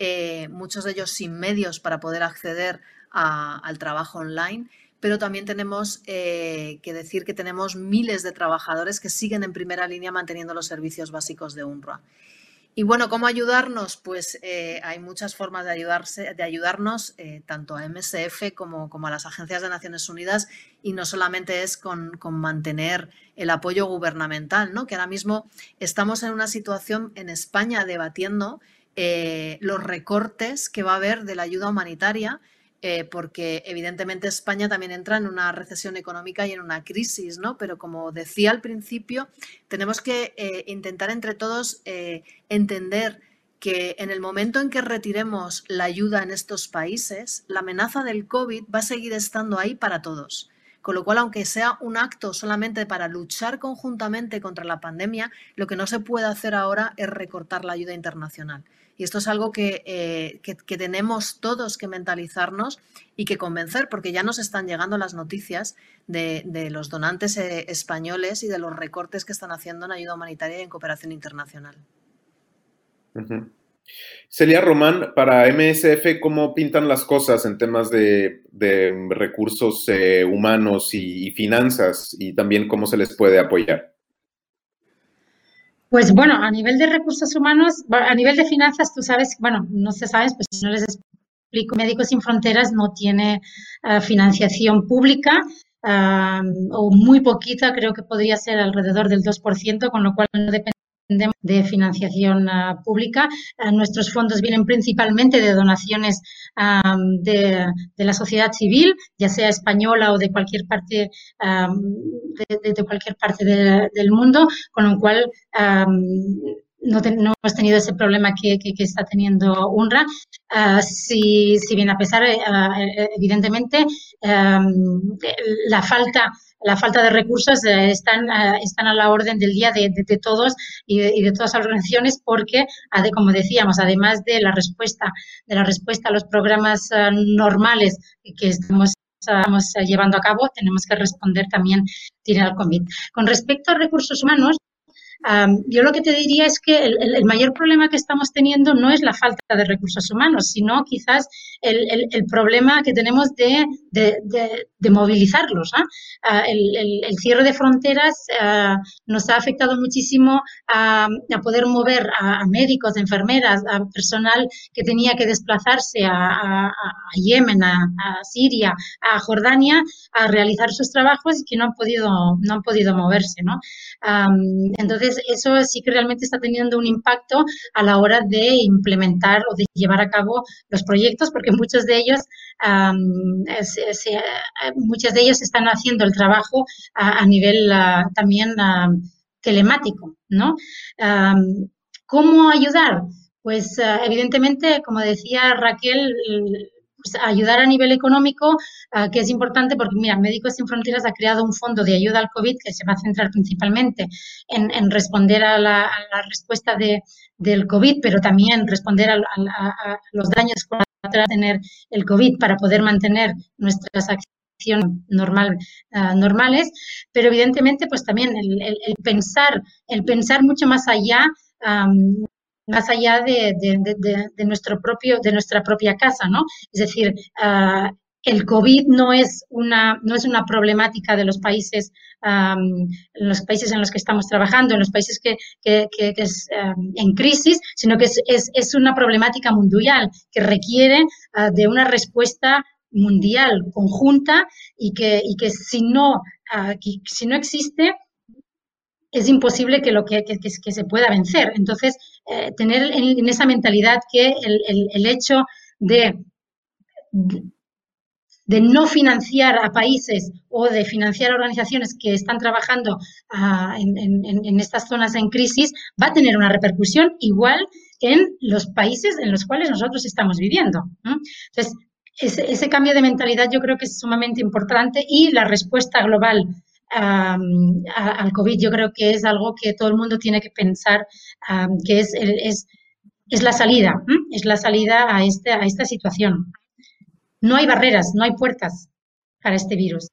eh, muchos de ellos sin medios para poder acceder al trabajo online, pero también tenemos que decir que tenemos miles de trabajadores que siguen en primera línea manteniendo los servicios básicos de UNRWA. Y bueno, ¿cómo ayudarnos? Pues eh, hay muchas formas de, ayudarse, de ayudarnos, eh, tanto a MSF como, a las agencias de Naciones Unidas, y no solamente es con, mantener el apoyo gubernamental, ¿no? que ahora mismo estamos en una situación en España debatiendo eh, los recortes que va a haber de la ayuda humanitaria eh, porque evidentemente España también entra en una recesión económica y en una crisis, ¿no? Pero como decía al principio, tenemos que eh, intentar entre todos eh, entender que en el momento en que retiremos la ayuda en estos países, la amenaza del COVID va a seguir estando ahí para todos. Con lo cual, aunque sea un acto solamente para luchar conjuntamente contra la pandemia, lo que no se puede hacer ahora es recortar la ayuda internacional. Y esto es algo eh, que, tenemos todos que mentalizarnos y que convencer, porque ya nos están llegando las noticias de, los donantes eh, españoles y de los recortes que están haciendo en ayuda humanitaria y en cooperación internacional. Celia Román, para MSF, ¿cómo pintan las cosas en temas de, recursos eh, humanos y finanzas y también cómo se les puede apoyar? Pues bueno, a nivel de recursos humanos, a nivel de finanzas, tú sabes, bueno, no se sabes, pues no les explico, Médicos Sin Fronteras no tiene eh, financiación pública eh, o muy poquita, creo que podría ser alrededor del 2%, con lo cual no depende de financiación ah, pública. Ah, nuestros fondos vienen principalmente de donaciones de, la sociedad civil, ya sea española o de cualquier parte, de, cualquier parte del mundo, con lo cual no, hemos tenido ese problema que, está teniendo UNRWA. Ah, si, bien a pesar, eh, evidentemente, la falta la falta de recursos eh, están, eh, están a la orden del día de, todos y de, todas las organizaciones porque, como decíamos, además de la respuesta, de la respuesta a los programas eh, normales que estamos llevando a cabo, tenemos que responder también tiene al COVID. Con respecto a recursos humanos, yo lo que te diría es que el, mayor problema que estamos teniendo no es la falta de recursos humanos, sino quizás el, problema que tenemos de, movilizarlos. Ah, el, cierre de fronteras ah, nos ha afectado muchísimo a, poder mover a, médicos, enfermeras, a personal que tenía que desplazarse a, Yemen, a, Siria, a Jordania, a realizar sus trabajos y que no han podido, no han podido moverse. ¿no? entonces, eso sí que realmente está teniendo un impacto a la hora de implementar o de llevar a cabo los proyectos, porque muchos de ellos, muchos de ellos están haciendo el trabajo a, nivel ah, también telemático, ¿no? ¿Cómo ayudar? Pues ah, evidentemente, como decía Raquel, pues, ayudar a nivel económico, ah, que es importante porque, mira, Médicos Sin Fronteras ha creado un fondo de ayuda al COVID que se va a centrar principalmente en, responder a la, respuesta de, del COVID, pero también responder a, los daños va a tener el COVID para poder mantener nuestras normal, uh, normales, pero evidentemente pues también el, el, el, pensar, el pensar mucho más allá, más allá de, nuestro propio, de nuestra propia casa, ¿no? Es decir, uh, el COVID no es una, no es una problemática de los países, um, los países en los que estamos trabajando, en los países que, que, que, es um, en crisis, sino que es, es, es, una problemática mundial que requiere uh, de una respuesta mundial conjunta y que, y que si no, uh, si no existe, es imposible que lo que, que se pueda vencer. Entonces, eh, tener en, esa mentalidad que el, el, hecho de de no financiar a países o de financiar organizaciones que están trabajando uh, en, en, estas zonas en crisis, va a tener una repercusión igual en los países en los cuales nosotros estamos viviendo. Entonces, ese, cambio de mentalidad yo creo que es sumamente importante y la respuesta global um, a, al COVID yo creo que es algo que todo el mundo tiene que pensar um, que es, el, es, es la salida, ¿eh? es la salida a, este, a esta situación no hay barreras, no hay puertas para este virus.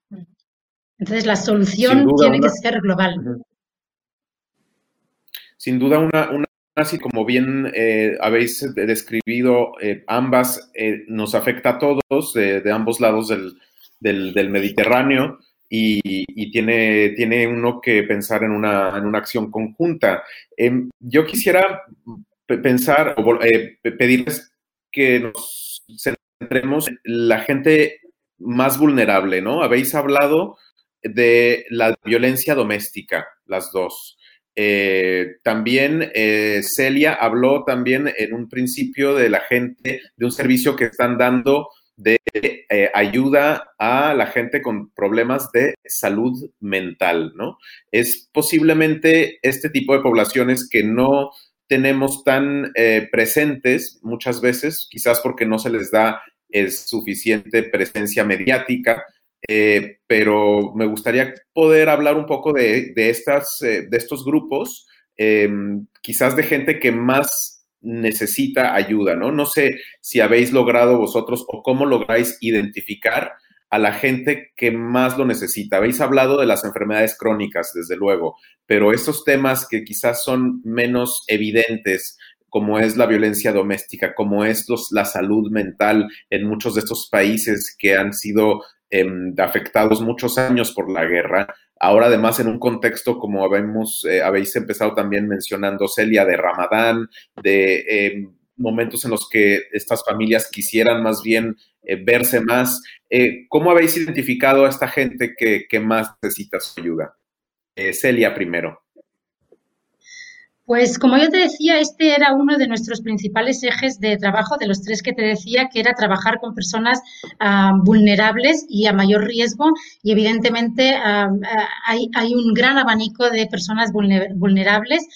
Entonces, la solución tiene una, que ser global. Sin duda, una, una así como bien eh, habéis describido, eh, ambas eh, nos afecta a todos de ambos lados del, del, del Mediterráneo y, tiene, tiene uno que pensar en una, en una acción conjunta. Em, yo quisiera pensar o eh, pedirles que nos centremos en la gente más vulnerable, ¿no? Habéis hablado de la violencia doméstica, las dos. Eh, también eh, Celia habló también en un principio de la gente, de un servicio que están dando de eh, ayuda a la gente con problemas de salud mental, ¿no? Es posiblemente este tipo de poblaciones que no tenemos tan eh, presentes muchas veces, quizás porque no se les da es suficiente presencia mediática, eh, pero me gustaría poder hablar un poco de, de estas, eh, de estos grupos, eh, quizás de gente que más necesita ayuda, ¿no? No sé si habéis logrado vosotros o cómo lográis identificar a la gente que más lo necesita. Habéis hablado de las enfermedades crónicas, desde luego, pero estos temas que quizás son menos evidentes, como es la violencia doméstica, como es la salud mental en muchos de estos países que han sido eh, afectados muchos años por la guerra. Ahora, además, en un contexto como habemos, eh, habéis empezado también mencionando, Celia, de Ramadán, de eh, momentos en los que estas familias quisieran más bien eh, verse más. ¿Cómo habéis identificado a esta gente que, que más necesita su ayuda? Celia primero. Pues como yo te decía, este era uno de nuestros principales ejes de trabajo, de los tres que te decía, que era trabajar con personas uh, vulnerables y a mayor riesgo. Y evidentemente uh, hay, hay, un gran abanico de personas vulnerables.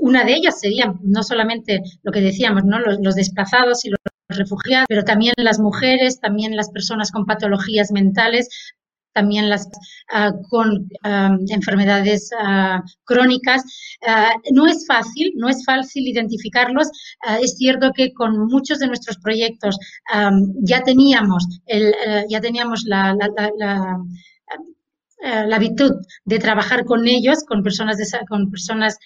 Una de ellas sería no solamente lo que decíamos, ¿no? los desplazados y los refugiados, pero también las mujeres, también las personas con patologías mentales, también las uh, con enfermedades uh, crónicas. no es fácil, no es fácil identificarlos. es cierto que con muchos de nuestros proyectos ya teníamos, el, ya teníamos la, la, la, de trabajar con ellos, con personas, de, con, personas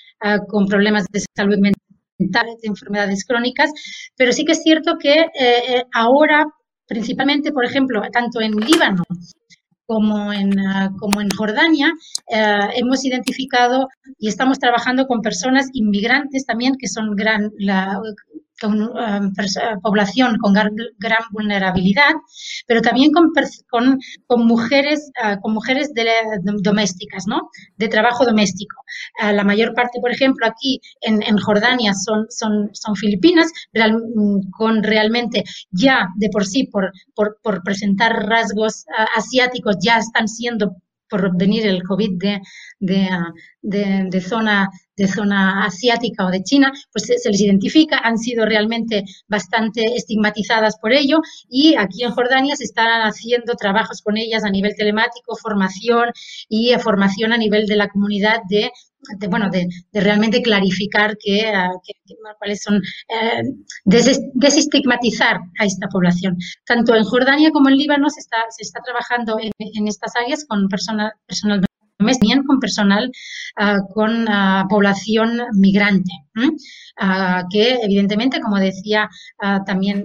con problemas de salud mental, de enfermedades crónicas, pero sí que es cierto que eh, ahora, principalmente, por ejemplo, tanto en Líbano como en, uh, como en Jordania, uh, hemos identificado y estamos trabajando con personas inmigrantes también, que son gran, la, con um, población con gran, vulnerabilidad, pero también con, mujeres, con mujeres de, domésticas, ¿no? De trabajo doméstico. Uh, la mayor parte, por ejemplo, aquí en, Jordania son, filipinas, real, con realmente ya de por sí, por, presentar rasgos uh, asiáticos, ya están siendo por venir el COVID de, de, de, de, zona, de zona asiática o de China, pues se, se, les identifica, han sido realmente bastante estigmatizadas por ello y aquí en Jordania se están haciendo trabajos con ellas a nivel telemático, formación y formación a nivel de la comunidad de bueno, de, realmente clarificar que, ah, cuáles son, eh, desestigmatizar a esta población. Tanto en Jordania como en Líbano se está, se está trabajando en, estas áreas con personal, personal también con personal ah, con ah, población migrante, ah, que evidentemente, como decía también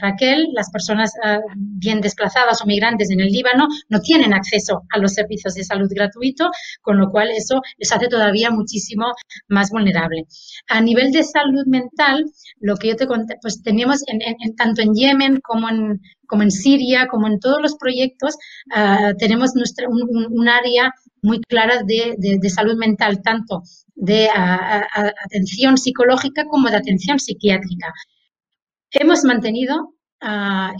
Raquel, las personas bien desplazadas o migrantes en el Líbano no tienen acceso a los servicios de salud gratuito, con lo cual eso les hace todavía muchísimo más vulnerable. A nivel de salud mental, lo que yo te conté, pues teníamos en, tanto en Yemen como en, como en Siria, como en todos los proyectos, tenemos nuestra, un área muy claras de, salud mental, tanto de atención psicológica como de atención psiquiátrica. Hemos mantenido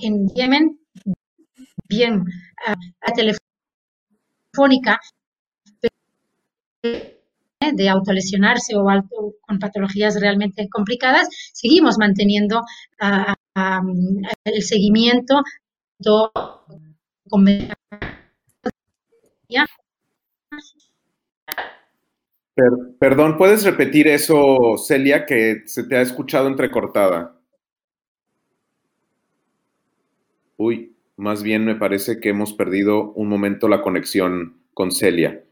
en Yemen bien la telefónica de autolesionarse o con patologías realmente complicadas, seguimos manteniendo el seguimiento con perdón, ¿puedes repetir eso, Celia, que se te ha escuchado entrecortada? Uy, más bien me parece que hemos perdido un momento la conexión con Celia.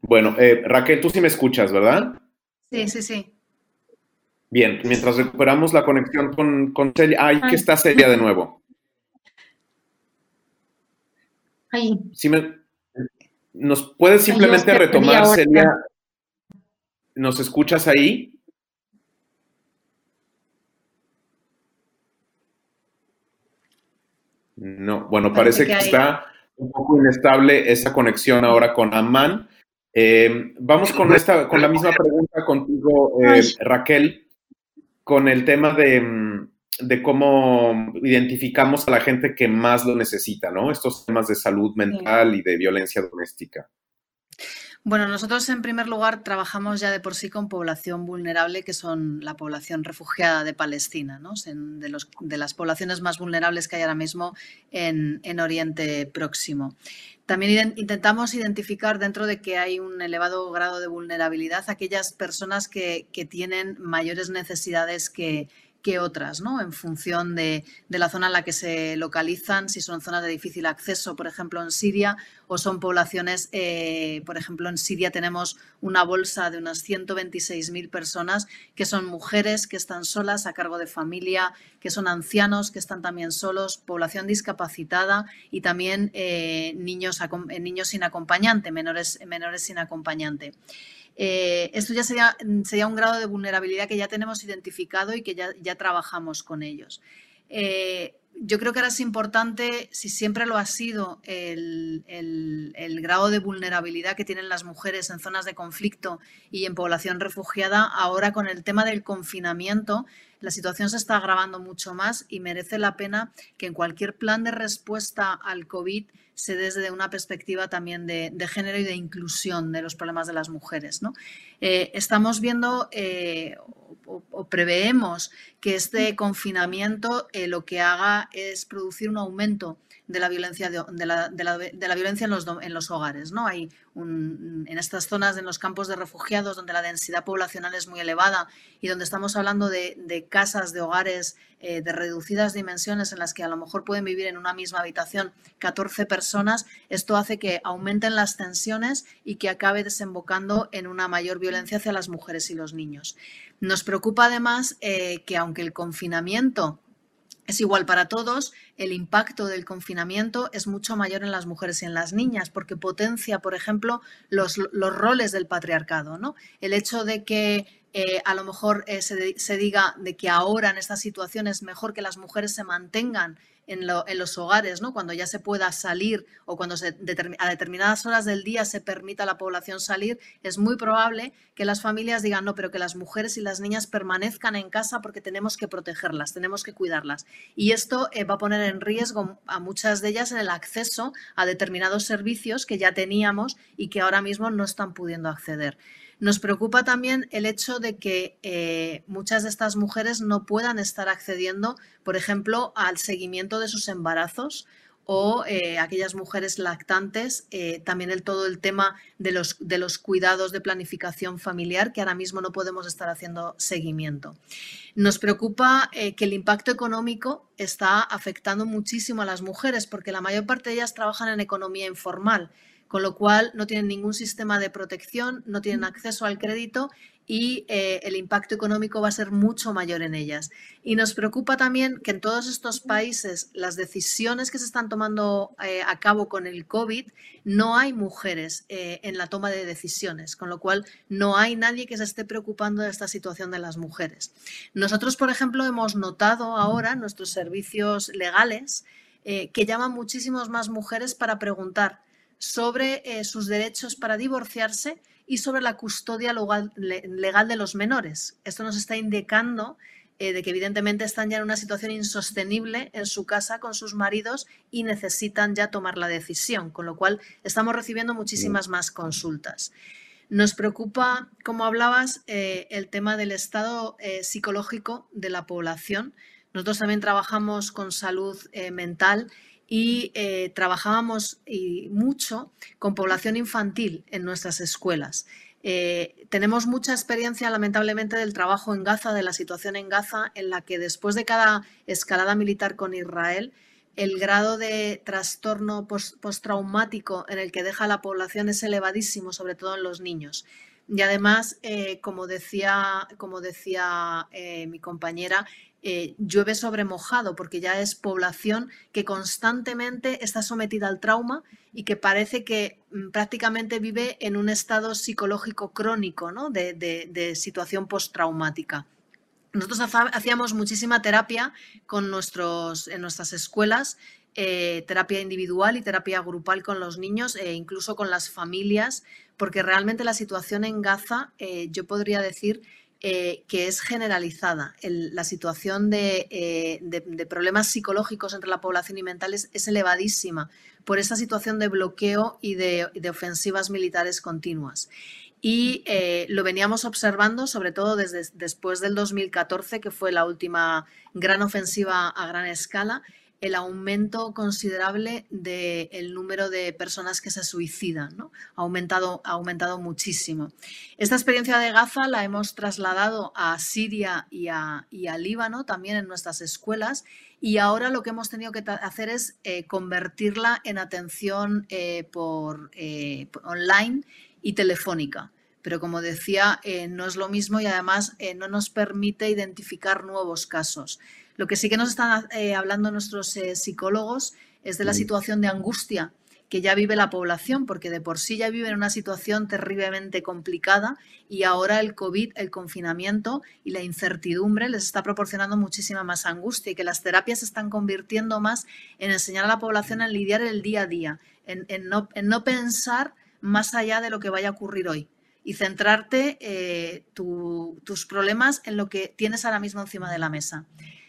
Bueno, eh, Raquel, tú sí me escuchas, ¿verdad? Sí, sí, sí. Bien, mientras recuperamos la conexión con, Celia. Ay, que está Celia de nuevo. Ahí. Sí me, ¿Nos puedes simplemente retomar, Celia? ¿Nos escuchas ahí? No, bueno, parece, que, está un poco inestable esa conexión ahora con Amman. Eh, vamos con esta, con la misma pregunta contigo, eh, Raquel, con el tema de, mm, de cómo identificamos a la gente que más lo necesita, ¿no? Estos temas de salud mental y de violencia doméstica. Bueno, nosotros en primer lugar trabajamos ya de por sí con población vulnerable, que son la población refugiada de Palestina, ¿no? de, los, de, las poblaciones más vulnerables que hay ahora mismo en, en Oriente Próximo. También intentamos identificar dentro de que hay un elevado grado de vulnerabilidad aquellas personas que, que tienen mayores necesidades que, que otras, ¿no? En función de, la zona en la que se localizan, si son zonas de difícil acceso, por ejemplo, en Siria, o son poblaciones, eh, por ejemplo, en Siria tenemos una bolsa de unas 126.000 personas que son mujeres que están solas a cargo de familia, que son ancianos que están también solos, población discapacitada y también eh, niños, niños sin acompañante, menores, menores sin acompañante. Eh, esto ya sería, sería, un grado de vulnerabilidad que ya tenemos identificado y que ya, ya trabajamos con ellos. Eh, yo creo que ahora es importante, si siempre lo ha sido, el, grado de vulnerabilidad que tienen las mujeres en zonas de conflicto y en población refugiada, ahora con el tema del confinamiento, la situación se está agravando mucho más y merece la pena que en cualquier plan de respuesta al COVID se desde una perspectiva también de, género y de inclusión de los problemas de las mujeres. ¿no? Eh, estamos viendo eh, o, preveemos que este confinamiento eh, lo que haga es producir un aumento de la violencia, de, la, violencia en los, en los hogares. ¿no? Hay en estas zonas, en los campos de refugiados, donde la densidad poblacional es muy elevada y donde estamos hablando de, casas, de hogares eh, de reducidas dimensiones en las que a lo mejor pueden vivir en una misma habitación 14 personas, esto hace que aumenten las tensiones y que acabe desembocando en una mayor violencia hacia las mujeres y los niños. Nos preocupa además eh, que aunque el confinamiento es igual para todos, el impacto del confinamiento es mucho mayor en las mujeres y en las niñas, porque potencia, por ejemplo, los, roles del patriarcado. ¿no? El hecho de que eh, a lo mejor eh, se, se, diga de que ahora en esta situación es mejor que las mujeres se mantengan en, los hogares, ¿no? cuando ya se pueda salir o cuando a determinadas horas del día se permita a la población salir, es muy probable que las familias digan, no, pero que las mujeres y las niñas permanezcan en casa porque tenemos que protegerlas, tenemos que cuidarlas. Y esto eh, va a poner en riesgo a muchas de ellas en el acceso a determinados servicios que ya teníamos y que ahora mismo no están pudiendo acceder. Nos preocupa también el hecho de que eh, muchas de estas mujeres no puedan estar accediendo, por ejemplo, al seguimiento de sus embarazos o eh, aquellas mujeres lactantes, eh, también el todo el tema de los, de los cuidados de planificación familiar, que ahora mismo no podemos estar haciendo seguimiento. Nos preocupa que el impacto económico está afectando muchísimo a las mujeres, porque la mayor parte de ellas trabajan en economía informal con lo cual no tienen ningún sistema de protección, no tienen acceso al crédito y eh, el impacto económico va a ser mucho mayor en ellas. Y nos preocupa también que en todos estos países las decisiones que se están tomando eh, a cabo con el COVID, no hay mujeres eh, en la toma de decisiones, con lo cual no hay nadie que se esté preocupando de esta situación de las mujeres. Nosotros, por ejemplo, hemos notado ahora nuestros servicios legales que llaman muchísimas más mujeres para preguntar sobre sus derechos para divorciarse y sobre la custodia legal de los menores. Esto nos está indicando eh, de que evidentemente están ya en una situación insostenible en su casa con sus maridos y necesitan ya tomar la decisión, con lo cual estamos recibiendo muchísimas más consultas. Nos preocupa, como hablabas, eh, el tema del estado eh, psicológico de la población. Nosotros también trabajamos con salud mental y eh, trabajábamos mucho con población infantil en nuestras escuelas. Eh, tenemos mucha experiencia, lamentablemente, del trabajo en Gaza, de la situación en Gaza, en la que después de cada escalada militar con Israel, el grado de trastorno postraumático en el que deja la población es elevadísimo, sobre todo en los niños. Y además, eh, como decía, como decía mi compañera, eh, llueve sobre mojado, porque ya es población que constantemente está sometida al trauma y que parece que mm, prácticamente vive en un estado psicológico crónico ¿no? de, situación postraumática. Nosotros hacíamos muchísima terapia con nuestros, en nuestras escuelas, eh, terapia individual y terapia grupal con los niños e incluso con las familias, porque realmente la situación en Gaza, eh, yo podría decir eh, que es generalizada. la situación eh, de, problemas psicológicos entre la población y mentales es elevadísima por esa situación de bloqueo y de, ofensivas militares continuas. Y eh, lo veníamos observando sobre todo desde después del 2014, que fue la última gran ofensiva a gran escala, el aumento considerable del número de personas que se suicidan. ¿no? Ha, aumentado, ha aumentado muchísimo. Esta experiencia de Gaza la hemos trasladado a Siria y a, Líbano también en nuestras escuelas y ahora lo que hemos tenido que hacer es eh, convertirla en atención eh, por, eh, online y telefónica pero como decía, no es lo mismo y además no nos permite identificar nuevos casos. Lo que sí que nos están eh, hablando nuestros eh, psicólogos es de la situación de angustia que ya vive la población, porque de por sí ya vive en una situación terriblemente complicada y ahora el COVID, el confinamiento y la incertidumbre les está proporcionando muchísima más angustia y que las terapias se están convirtiendo más en enseñar a la población a lidiar el día a día, en, no, pensar más allá de lo que vaya a ocurrir hoy y centrarte eh, tus problemas en lo que tienes ahora mismo encima de la mesa.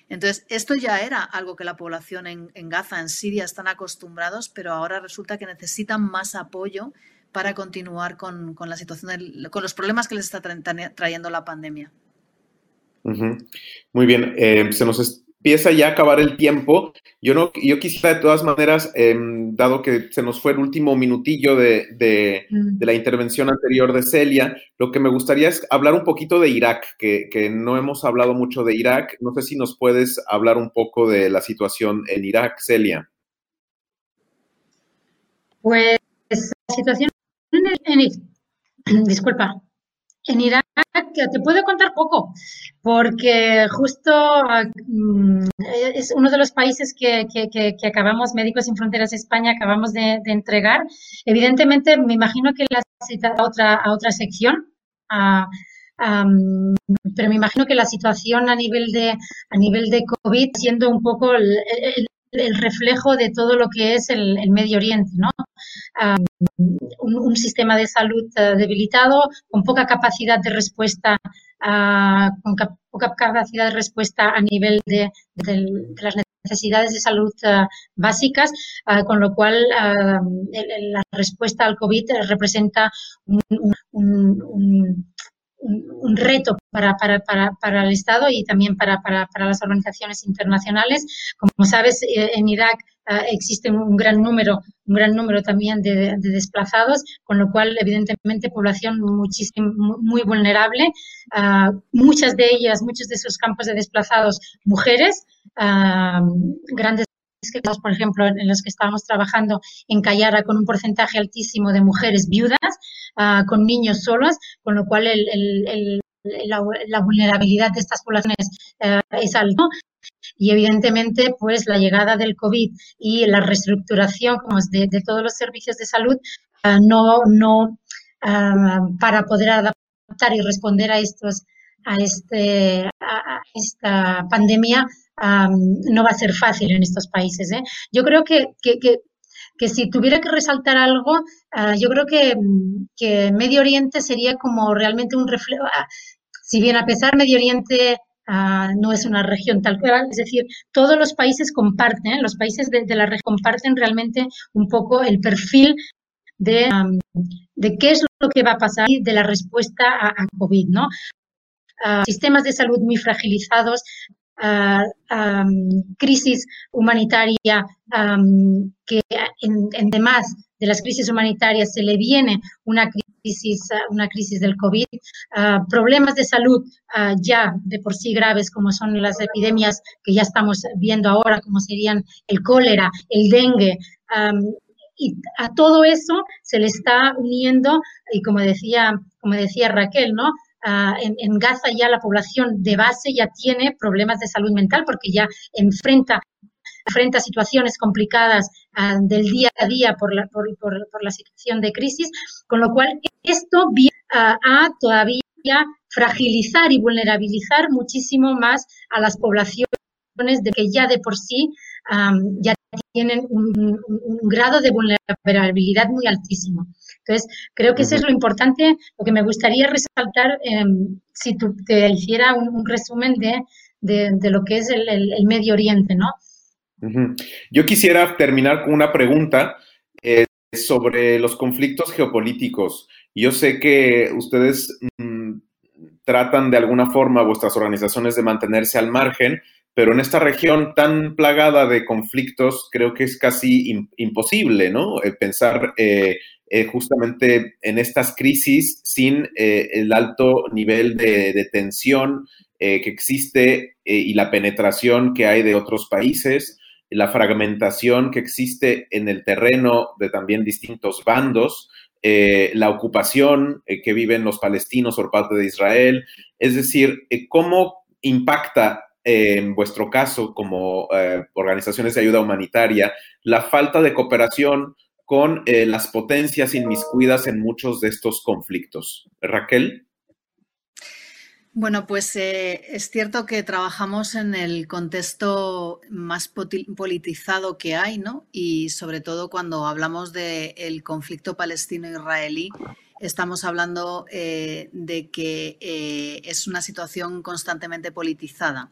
Entonces, esto ya era algo que la población en, Gaza, en Siria, están acostumbrados, pero ahora resulta que necesitan más apoyo para continuar con, la situación, con los problemas que les está trayendo la pandemia. Muy bien, eh, se nos empieza ya a acabar el tiempo. Yo, no, yo quisiera de todas maneras, em, dado que se nos fue el último minutillo de, de, mm. la intervención anterior de Celia, lo que me gustaría es hablar un poquito de Irak, que, que, no hemos hablado mucho de Irak. No sé si nos puedes hablar un poco de la situación en Irak, Celia. Pues la situación en, disculpa, en Irak te puedo contar poco, porque justo mm, es uno de los países que, acabamos, Médicos Sin Fronteras España, acabamos de, entregar. Evidentemente, me imagino que la cita a otra, a otra sección, pero me imagino que la situación a nivel de, a nivel de COVID, siendo un poco el, reflejo de todo lo que es el, Medio Oriente, ¿no? un, sistema de salud eh, debilitado, con poca capacidad de respuesta, ah, con poca capacidad de respuesta a nivel de, las necesidades de salud básicas, ah, con lo cual ah, la respuesta al COVID representa un, reto para, para, para, para, el Estado y también para, las organizaciones internacionales. Como sabes, eh, en Irak eh, existe un gran número, un gran número también de, desplazados, con lo cual, evidentemente, población muchísimo, muy vulnerable. Ah, muchas de ellas, muchos de esos campos de desplazados, mujeres, ah, grandes por ejemplo, en los que estábamos trabajando en Cayara con un porcentaje altísimo de mujeres viudas, ah, con niños solos, con lo cual la, vulnerabilidad de estas poblaciones eh, es alto. Y evidentemente, pues la llegada del COVID y la reestructuración de, de todos los servicios de salud ah, no, no ah, para poder adaptar y responder a estos a, este, a esta pandemia no va a ser fácil en estos países. ¿eh? Yo creo que, que, si tuviera que resaltar algo, ah, yo creo que, que, Medio Oriente sería como realmente un reflejo. Ah, si bien a pesar Medio Oriente ah, no es una región tal cual, es decir, todos los países comparten, los países de, la región comparten realmente un poco el perfil de, de qué es lo que va a pasar de la respuesta a COVID, ¿no? Sistemas de salud muy fragilizados, crisis humanitaria que en, de las crisis humanitarias se le viene una crisis, una crisis del COVID, problemas de salud ya de por sí graves como son las epidemias que ya estamos viendo ahora, como serían el cólera, el dengue, y a todo eso se le está uniendo, y como decía, como decía Raquel, ¿no? En, Gaza ya la población de base ya tiene problemas de salud mental porque ya enfrenta enfrenta situaciones complicadas del día a día por la, por, la, situación de crisis, con lo cual esto viene a todavía fragilizar y vulnerabilizar muchísimo más a las poblaciones de que ya de por sí ya tienen un, grado de vulnerabilidad muy altísimo. Entonces, creo que eso es lo importante, lo que me gustaría resaltar, em, si tú te hiciera un, resumen de, de, lo que es el, Medio Oriente, ¿no? Yo quisiera terminar con una pregunta eh, sobre los conflictos geopolíticos. Yo sé que ustedes mm, tratan de alguna forma, vuestras organizaciones, de mantenerse al margen, pero en esta región tan plagada de conflictos, creo que es casi imposible, ¿no? El pensar eh, eh, justamente en estas crisis sin eh, el alto nivel de, tensión que existe y la penetración que hay de otros países, la fragmentación que existe en el terreno de también distintos bandos, la ocupación que viven los palestinos por parte de Israel, es decir, cómo impacta en vuestro caso como eh, organizaciones de ayuda humanitaria, la falta de cooperación con eh, las potencias inmiscuidas en muchos de estos conflictos. Raquel. Bueno, pues eh, es cierto que trabajamos en el contexto más politizado que hay, ¿no? Y sobre todo cuando hablamos del conflicto palestino-israelí, estamos hablando eh, de que eh, es una situación constantemente politizada.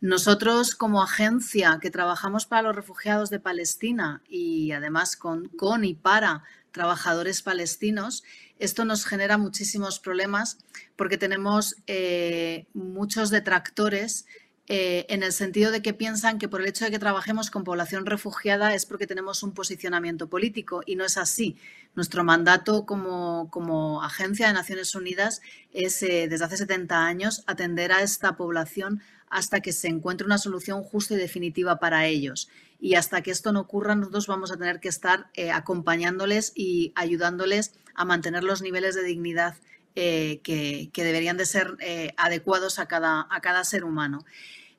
Nosotros como agencia que trabajamos para los refugiados de Palestina y además con, con y para trabajadores palestinos, esto nos genera muchísimos problemas porque tenemos eh, muchos detractores eh, en el sentido de que piensan que por el hecho de que trabajemos con población refugiada es porque tenemos un posicionamiento político y no es así. Nuestro mandato como, agencia de Naciones Unidas es eh, desde hace 70 años atender a esta población hasta que se encuentre una solución justa y definitiva para ellos. Y hasta que esto no ocurra, nosotros vamos a tener que estar eh, acompañándoles y ayudándoles a mantener los niveles de dignidad que, que, deberían de ser adecuados a cada, a cada ser humano.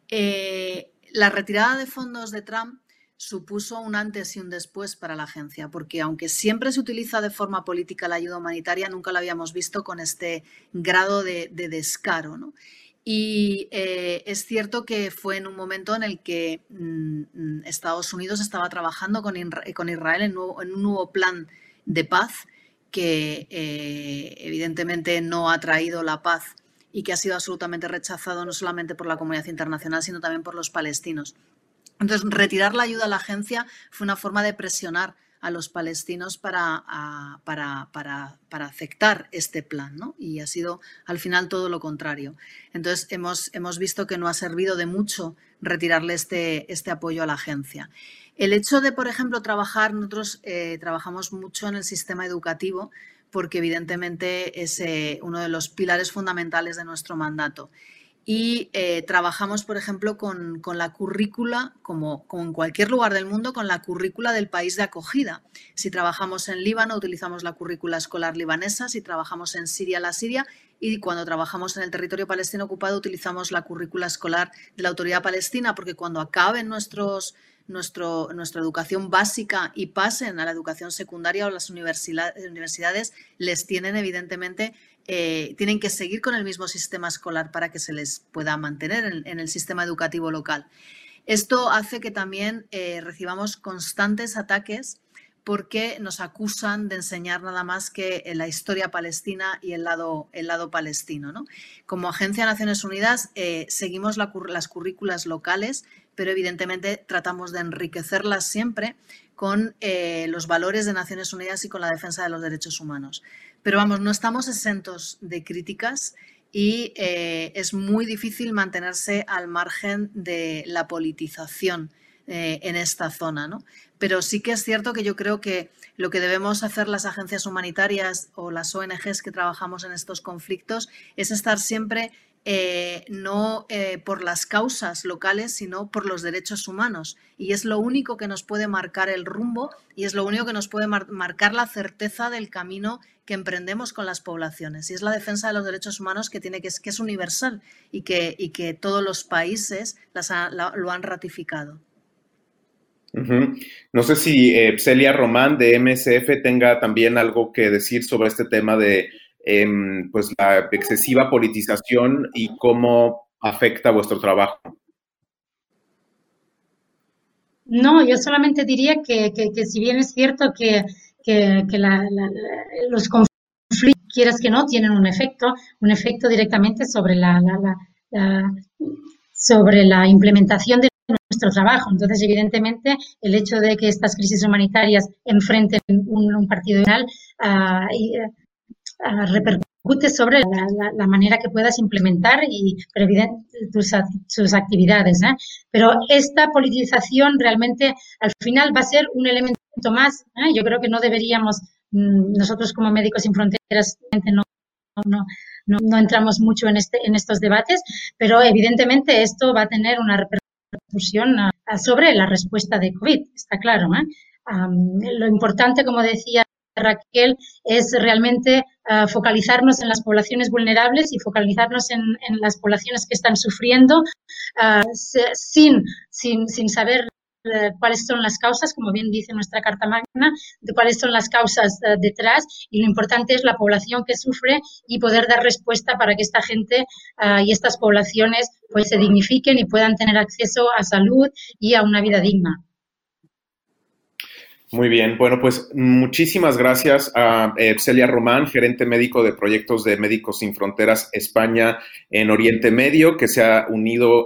Eh, la retirada de fondos de Trump supuso un antes y un después para la agencia, porque aunque siempre se utiliza de forma política la ayuda humanitaria, nunca la habíamos visto con este grado de, descaro. Y eh, es cierto que fue en un momento en el que mm, Estados Unidos estaba trabajando con, Israel en, un nuevo plan de paz que eh, evidentemente no ha traído la paz y que ha sido absolutamente rechazado no solamente por la comunidad internacional, sino también por los palestinos. Entonces, retirar la ayuda a la agencia fue una forma de presionar a los palestinos para, para, para, aceptar este plan, ¿no? Y ha sido al final todo lo contrario. Entonces, hemos, hemos visto que no ha servido de mucho retirarle este, este apoyo a la agencia. El hecho de, por ejemplo, trabajar, nosotros eh, trabajamos mucho en el sistema educativo porque evidentemente es eh, uno de los pilares fundamentales de nuestro mandato. Y eh, trabajamos, por ejemplo, con, la currícula, como, como, en cualquier lugar del mundo, con la currícula del país de acogida. Si trabajamos en Líbano, utilizamos la currícula escolar libanesa, si trabajamos en Siria, la Siria, y cuando trabajamos en el territorio palestino ocupado, utilizamos la currícula escolar de la autoridad palestina, porque cuando acaben nuestros nuestro, nuestra educación básica y pasen a la educación secundaria o las universidades, les tienen evidentemente, eh, tienen que seguir con el mismo sistema escolar para que se les pueda mantener en, el sistema educativo local. Esto hace que también eh, recibamos constantes ataques porque nos acusan de enseñar nada más que la historia palestina y el lado, el lado palestino. ¿no? Como Agencia de Naciones Unidas eh, seguimos las currículas locales, pero evidentemente tratamos de enriquecerlas siempre con eh, los valores de Naciones Unidas y con la defensa de los derechos humanos. Pero vamos, no estamos exentos de críticas y eh, es muy difícil mantenerse al margen de la politización en esta zona. pero sí que es cierto que yo creo que lo que debemos hacer las agencias humanitarias o las ONGs que trabajamos en estos conflictos es estar siempre eh, no eh, por las causas locales, sino por los derechos humanos. Y es lo único que nos puede marcar el rumbo y es lo único que nos puede marcar la certeza del camino que emprendemos con las poblaciones. Y es la defensa de los derechos humanos que, tiene que, es universal y que, y que todos los países las lo han ratificado. No sé si eh, Celia Román de MSF tenga también algo que decir sobre este tema de em, pues la excesiva politización y cómo afecta vuestro trabajo. No, yo solamente diría que, si bien es cierto que, los conflictos, quieras que no, tienen un efecto, un efecto directamente sobre la, sobre la implementación de nuestro trabajo. Entonces, evidentemente, el hecho de que estas crisis humanitarias enfrenten un, partido final ah, ah, repercute sobre la, manera que puedas implementar y tus, sus actividades. ¿eh? Pero esta politización realmente al final va a ser un elemento más. ¿eh? Yo creo que no deberíamos, mm, nosotros como Médicos Sin Fronteras, no, no, no, no, entramos mucho en, este, en estos debates, pero evidentemente esto va a tener una repercusión sobre la respuesta de COVID, está claro. ¿eh? lo importante, como decía Raquel, es realmente ah, focalizarnos en las poblaciones vulnerables y focalizarnos en, las poblaciones que están sufriendo ah, sin, sin, sin saber eh, cuáles son las causas, como bien dice nuestra Carta Magna, de cuáles son las causas eh, detrás y lo importante es la población que sufre y poder dar respuesta para que esta gente eh, y estas poblaciones pues se dignifiquen y puedan tener acceso a salud y a una vida digna. Muy bien, bueno, pues muchísimas gracias a eh, Celia Román, gerente médico de proyectos de Médicos Sin Fronteras España en Oriente Medio, que se ha unido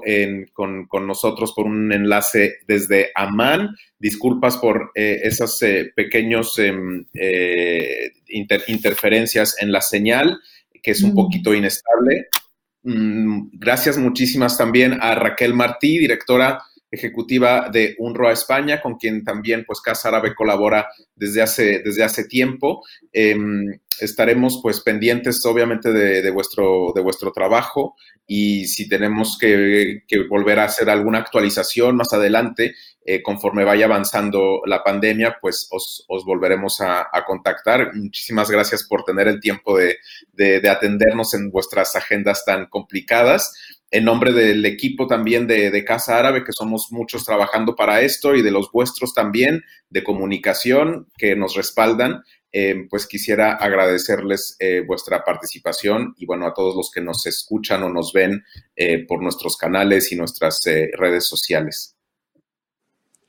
con, nosotros por un enlace desde Amán. Disculpas por eh, esas eh, pequeños em, interferencias en la señal, que es un poquito inestable. Mm, gracias muchísimas también a Raquel Martí, directora ejecutiva de UNRWA España, con quien también pues Casa Árabe colabora desde hace, desde hace tiempo. Em, estaremos pues pendientes obviamente de, vuestro, de vuestro trabajo y si tenemos que, volver a hacer alguna actualización más adelante, eh, conforme vaya avanzando la pandemia, pues os, volveremos a, contactar. Muchísimas gracias por tener el tiempo de, de atendernos en vuestras agendas tan complicadas en nombre del equipo también de, Casa Árabe, que somos muchos trabajando para esto, y de los vuestros también, de comunicación, que nos respaldan, eh, pues quisiera agradecerles eh, vuestra participación y bueno, a todos los que nos escuchan o nos ven eh, por nuestros canales y nuestras redes sociales.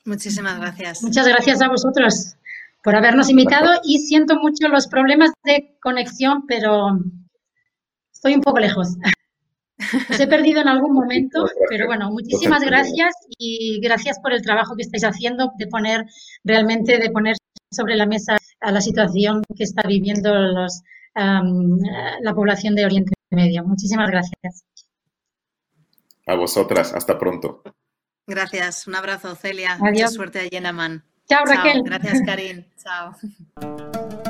Muchísimas gracias. Muchas gracias a vosotros por habernos invitado y siento mucho los problemas de conexión, pero estoy un poco lejos. Os he perdido en algún momento, pero bueno, muchísimas gracias y gracias por el trabajo que estáis haciendo de poner realmente, de poner sobre la mesa la situación que está viviendo los, la población de Oriente Medio. Muchísimas gracias. A vosotras, hasta pronto. Gracias, un abrazo, Celia. Mucha suerte allí en Amán. Chao, Raquel. Gracias, Karin. Chao.